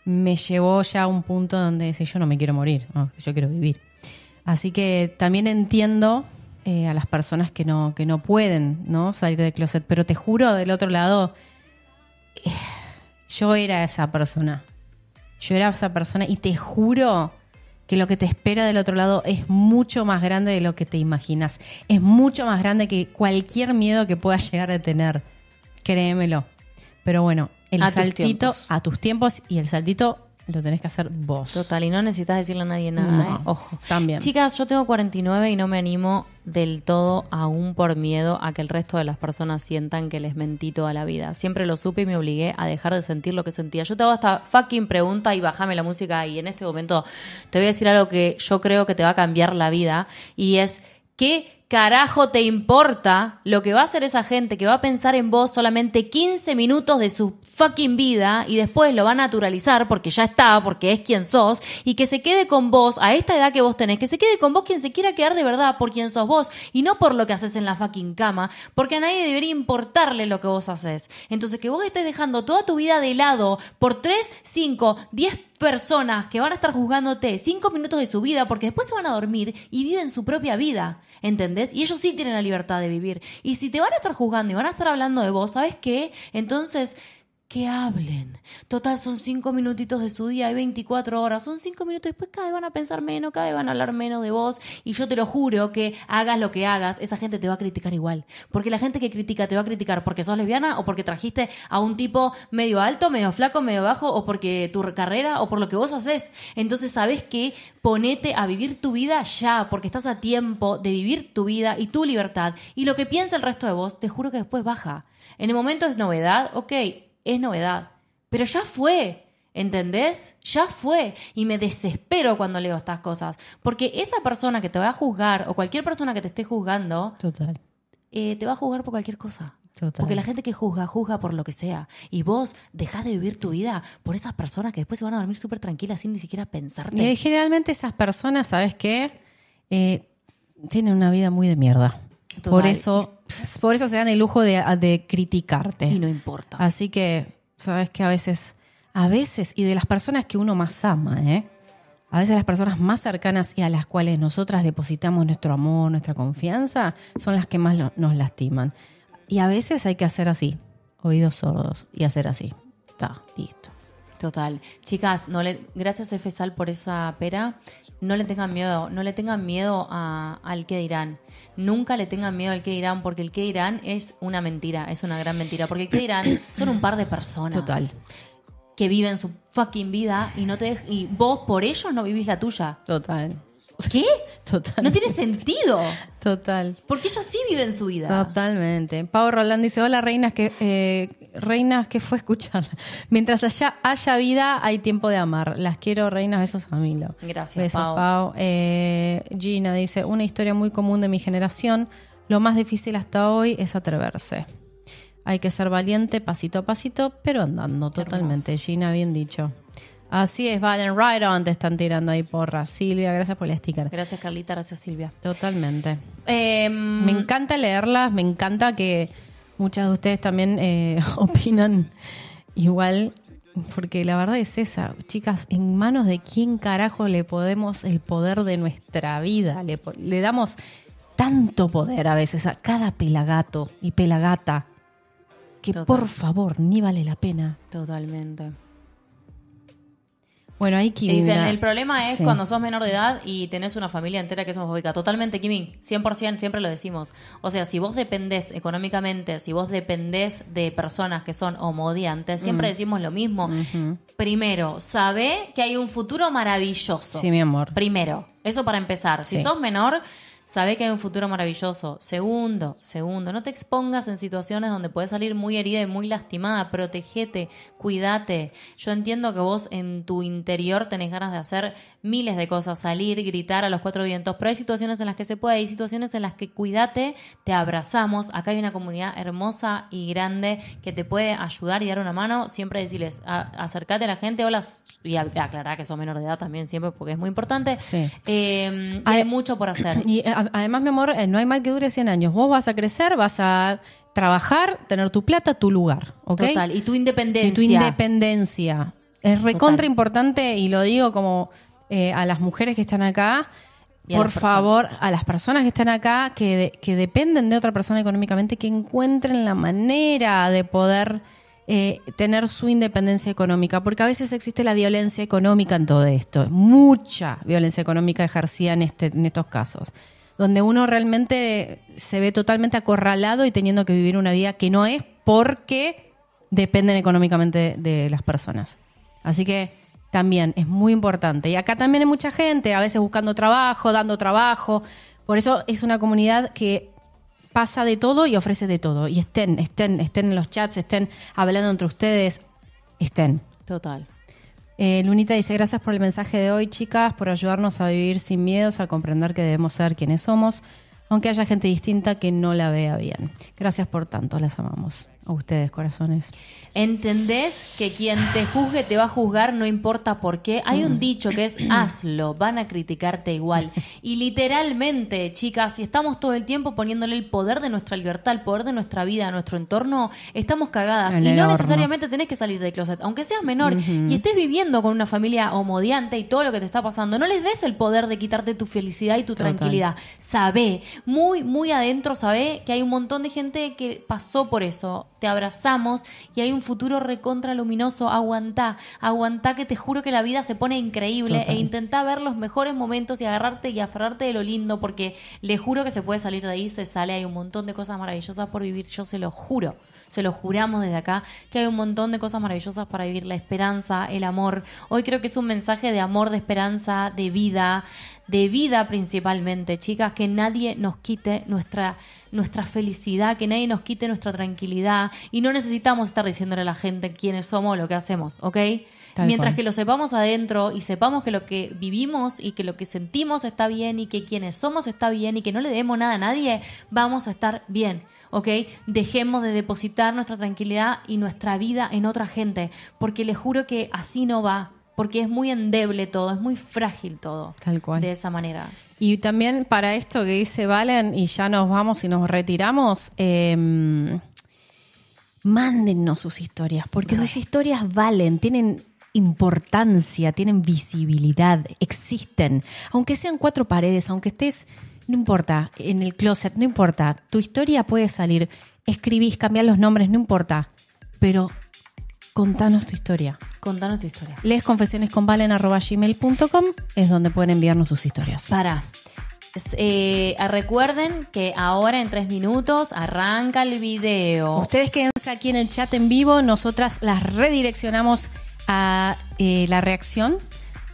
me llevó ya a un punto donde decía, yo no me quiero morir, yo quiero vivir. Así que también entiendo eh, a las personas que no, que no pueden ¿no? salir del closet, pero te juro, del otro lado, eh, yo era esa persona. Yo era esa persona y te juro que lo que te espera del otro lado es mucho más grande de lo que te imaginas. Es mucho más grande que cualquier miedo que puedas llegar a tener. Créemelo. Pero bueno, el
A
saltito a tus tiempos y el saltito lo tenés que hacer vos.
Total, y no necesitas decirle a nadie nada,
No,
¿eh? Ojo.
también.
Chicas, yo tengo 49 y no me animo del todo, aún por miedo a que el resto de las personas sientan que les mentí toda la vida. Siempre lo supe y me obligué a dejar de sentir lo que sentía. Yo te hago esta fucking pregunta y bajame la música y en este momento te voy a decir algo que yo creo que te va a cambiar la vida y es, ¿qué carajo te importa lo que va a hacer esa gente que va a pensar en vos solamente 15 minutos de su fucking vida y después lo va a naturalizar porque ya está, porque es quien sos y que se quede con vos a esta edad que vos tenés, que se quede con vos quien se quiera quedar de verdad por quien sos vos y no por lo que haces en la fucking cama, porque a nadie debería importarle lo que vos haces. Entonces que vos estés dejando toda tu vida de lado por 3, 5, 10 personas que van a estar juzgándote 5 minutos de su vida porque después se van a dormir y viven su propia vida. ¿Entendés? Y ellos sí tienen la libertad de vivir. Y si te van a estar juzgando y van a estar hablando de vos, ¿sabes qué? Entonces, que hablen. Total, son cinco minutitos de su día, hay 24 horas, son cinco minutos, después cada vez van a pensar menos, cada vez van a hablar menos de vos, y yo te lo juro que hagas lo que hagas, esa gente te va a criticar igual. Porque la gente que critica te va a criticar porque sos lesbiana o porque trajiste a un tipo medio alto, medio flaco, medio bajo, o porque tu carrera, o por lo que vos haces. Entonces, ¿sabes qué? Ponete a vivir tu vida ya, porque estás a tiempo de vivir tu vida y tu libertad. Y lo que piensa el resto de vos, te juro que después baja. En el momento es novedad, ok, es novedad. Pero ya fue, ¿entendés? Ya fue. Y me desespero cuando leo estas cosas. Porque esa persona que te va a juzgar, o cualquier persona que te esté juzgando,
Total.
eh, te va a juzgar por cualquier cosa.
Total.
Porque la gente que juzga, juzga por lo que sea. Y vos dejás de vivir tu vida por esas personas que después se van a dormir súper tranquilas sin ni siquiera pensarte.
Y generalmente esas personas, ¿sabes qué? Eh, tienen una vida muy de mierda.
Total.
Por eso, por eso se dan el lujo de, de criticarte.
Y no importa.
Así que, sabes que a veces, a veces, y de las personas que uno más ama, ¿eh? A veces las personas más cercanas y a las cuales nosotras depositamos nuestro amor, nuestra confianza, son las que más lo- nos lastiman. Y a veces hay que hacer así, oídos sordos, y hacer así. Está, listo.
Total. Chicas, no le, gracias Efesal por esa pera. No le tengan miedo, no le tengan miedo a- al que dirán. Nunca le tengan miedo al que dirán, porque el que dirán es una mentira, es una gran mentira. Porque el que dirán *coughs* son un par de personas.
Total.
Que viven su fucking vida y no te y vos por ellos no vivís la tuya.
Total.
¿Qué?
Total.
No tiene sentido.
Total.
Porque ellos sí viven su vida.
Totalmente. Pau Roldán dice, hola reinas, que eh, reinas, ¿qué fue escuchar? *laughs* Mientras haya, haya vida, hay tiempo de amar. Las quiero, reinas, besos a Milo.
Gracias,
Besos,
Pau.
Pau. Eh, Gina dice, una historia muy común de mi generación. Lo más difícil hasta hoy es atreverse. Hay que ser valiente pasito a pasito, pero andando totalmente. Gina, bien dicho. Así es, Valen, right on, te están tirando ahí porra. Silvia, gracias por el sticker.
Gracias Carlita, gracias Silvia.
Totalmente.
Em,
Me encanta leerlas, me encanta que muchas de ustedes también eh, *laughs* opinan igual, porque la verdad es esa, chicas, en manos de quién carajo le podemos el poder de nuestra vida, le, le damos tanto poder a veces a cada pelagato y pelagata, que
Total.
por favor, ni vale la pena.
Totalmente.
Bueno, ahí Kimi,
Dicen,
mira.
el problema es
Sí.
cuando sos menor de edad y tenés una familia entera que es homofóbica. Totalmente, Kimi. 100%, siempre lo decimos. O sea, si vos dependés económicamente, si vos dependés de personas que son homodiantes, siempre
Mm.
decimos lo mismo. Primero, sabe que hay un futuro maravilloso.
Sí, mi amor.
Primero, eso para empezar. Si
Sí.
sos menor, sabe que hay un futuro maravilloso. Segundo, segundo, no te expongas en situaciones donde puedes salir muy herida y muy lastimada. Protegete, cuídate. Yo entiendo que vos en tu interior tenés ganas de hacer miles de cosas, salir, gritar a los cuatro vientos, pero hay situaciones en las que se puede, hay situaciones en las que cuídate, te abrazamos. Acá hay una comunidad hermosa y grande que te puede ayudar y dar una mano. Siempre decirles, a- acércate a la gente, hola, y aclarar que sos menor de edad también siempre porque es muy importante.
Sí.
Eh, hay mucho por hacer. *clears throat*
Y a- además, mi amor, eh, no hay mal que dure 100 años. Vos vas a crecer, vas a trabajar, tener tu plata, tu lugar, ¿ok?
Total. Y tu independencia.
Y tu independencia. Es recontra importante y lo digo como eh, a las mujeres que están acá. Por
personas.
favor, a las personas que están acá, que, de- que dependen de otra persona económicamente, que encuentren la manera de poder eh, tener su independencia económica, porque a veces existe la violencia económica en todo esto, mucha violencia económica ejercida en, este, en estos casos, donde uno realmente se ve totalmente acorralado y teniendo que vivir una vida que no es porque dependen económicamente de las personas. Así que también es muy importante. Y acá también hay mucha gente, a veces buscando trabajo, dando trabajo. Por eso es una comunidad que pasa de todo y ofrece de todo. Y estén, estén, estén en los chats, estén hablando entre ustedes, estén.
Total.
Eh, Lunita dice, gracias por el mensaje de hoy, chicas, por ayudarnos a vivir sin miedos, a comprender que debemos ser quienes somos, aunque haya gente distinta que no la vea bien. Gracias por tanto, las amamos. A ustedes, corazones.
¿Entendés que quien te juzgue te va a juzgar no importa por qué? Hay un dicho que es *clears throat* hazlo, van a criticarte igual. *laughs* Y literalmente, chicas, si estamos todo el tiempo poniéndole el poder de nuestra libertad, el poder de nuestra vida a nuestro entorno, estamos cagadas.
En
y no
horno.
necesariamente tenés que salir del closet. Aunque seas menor y estés viviendo con una familia homodiante y todo lo que te está pasando, no les des el poder de quitarte tu felicidad y tu
Total.
tranquilidad. Sabé, muy, muy adentro, sabé que hay un montón de gente que pasó por eso. Te abrazamos y hay un futuro recontra luminoso. Aguantá, aguantá que te juro que la vida se pone increíble
Total.
e intentá ver los mejores momentos y agarrarte y aferrarte de lo lindo porque le juro que se puede salir de ahí, se sale, hay un montón de cosas maravillosas por vivir, yo se lo juro. Se lo juramos desde acá que hay un montón de cosas maravillosas para vivir, la esperanza, el amor. Hoy creo que es un mensaje de amor, de esperanza, de vida, de vida principalmente, chicas, que nadie nos quite nuestra nuestra felicidad, que nadie nos quite nuestra tranquilidad y no necesitamos estar diciéndole a la gente quiénes somos, lo que hacemos, ¿ok?
Tal
Mientras
cual.
que lo sepamos adentro y sepamos que lo que vivimos y que lo que sentimos está bien y que quienes somos está bien y que no le debemos nada a nadie, vamos a estar bien. ¿Ok? Dejemos de depositar nuestra tranquilidad y nuestra vida en otra gente, porque les juro que así no va, porque es muy endeble todo, es muy frágil todo.
Tal cual.
De esa manera.
Y también para esto que dice Valen, y ya nos vamos y nos retiramos, eh, mándennos sus historias, porque sus historias valen, tienen importancia, tienen visibilidad, existen. Aunque sean cuatro paredes, aunque estés, no importa, en el closet, no importa, tu historia puede salir, escribís, cambiar los nombres, no importa, pero contanos tu historia.
Contanos tu historia.
Lesconfesionesconvalen.gmail.com es donde pueden enviarnos sus historias.
Para. Eh, recuerden que ahora en tres minutos arranca el video.
Ustedes quédense aquí en el chat en vivo, nosotras las redireccionamos a eh, la reacción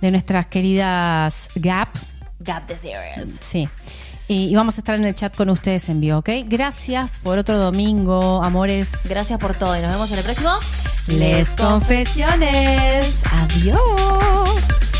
de nuestras queridas Gap.
Gap the Series.
Sí. Y, y vamos a estar en el chat con ustedes en vivo, ¿ok? Gracias por otro domingo, amores.
Gracias por todo y nos vemos en el próximo.
Les confesiones. Adiós.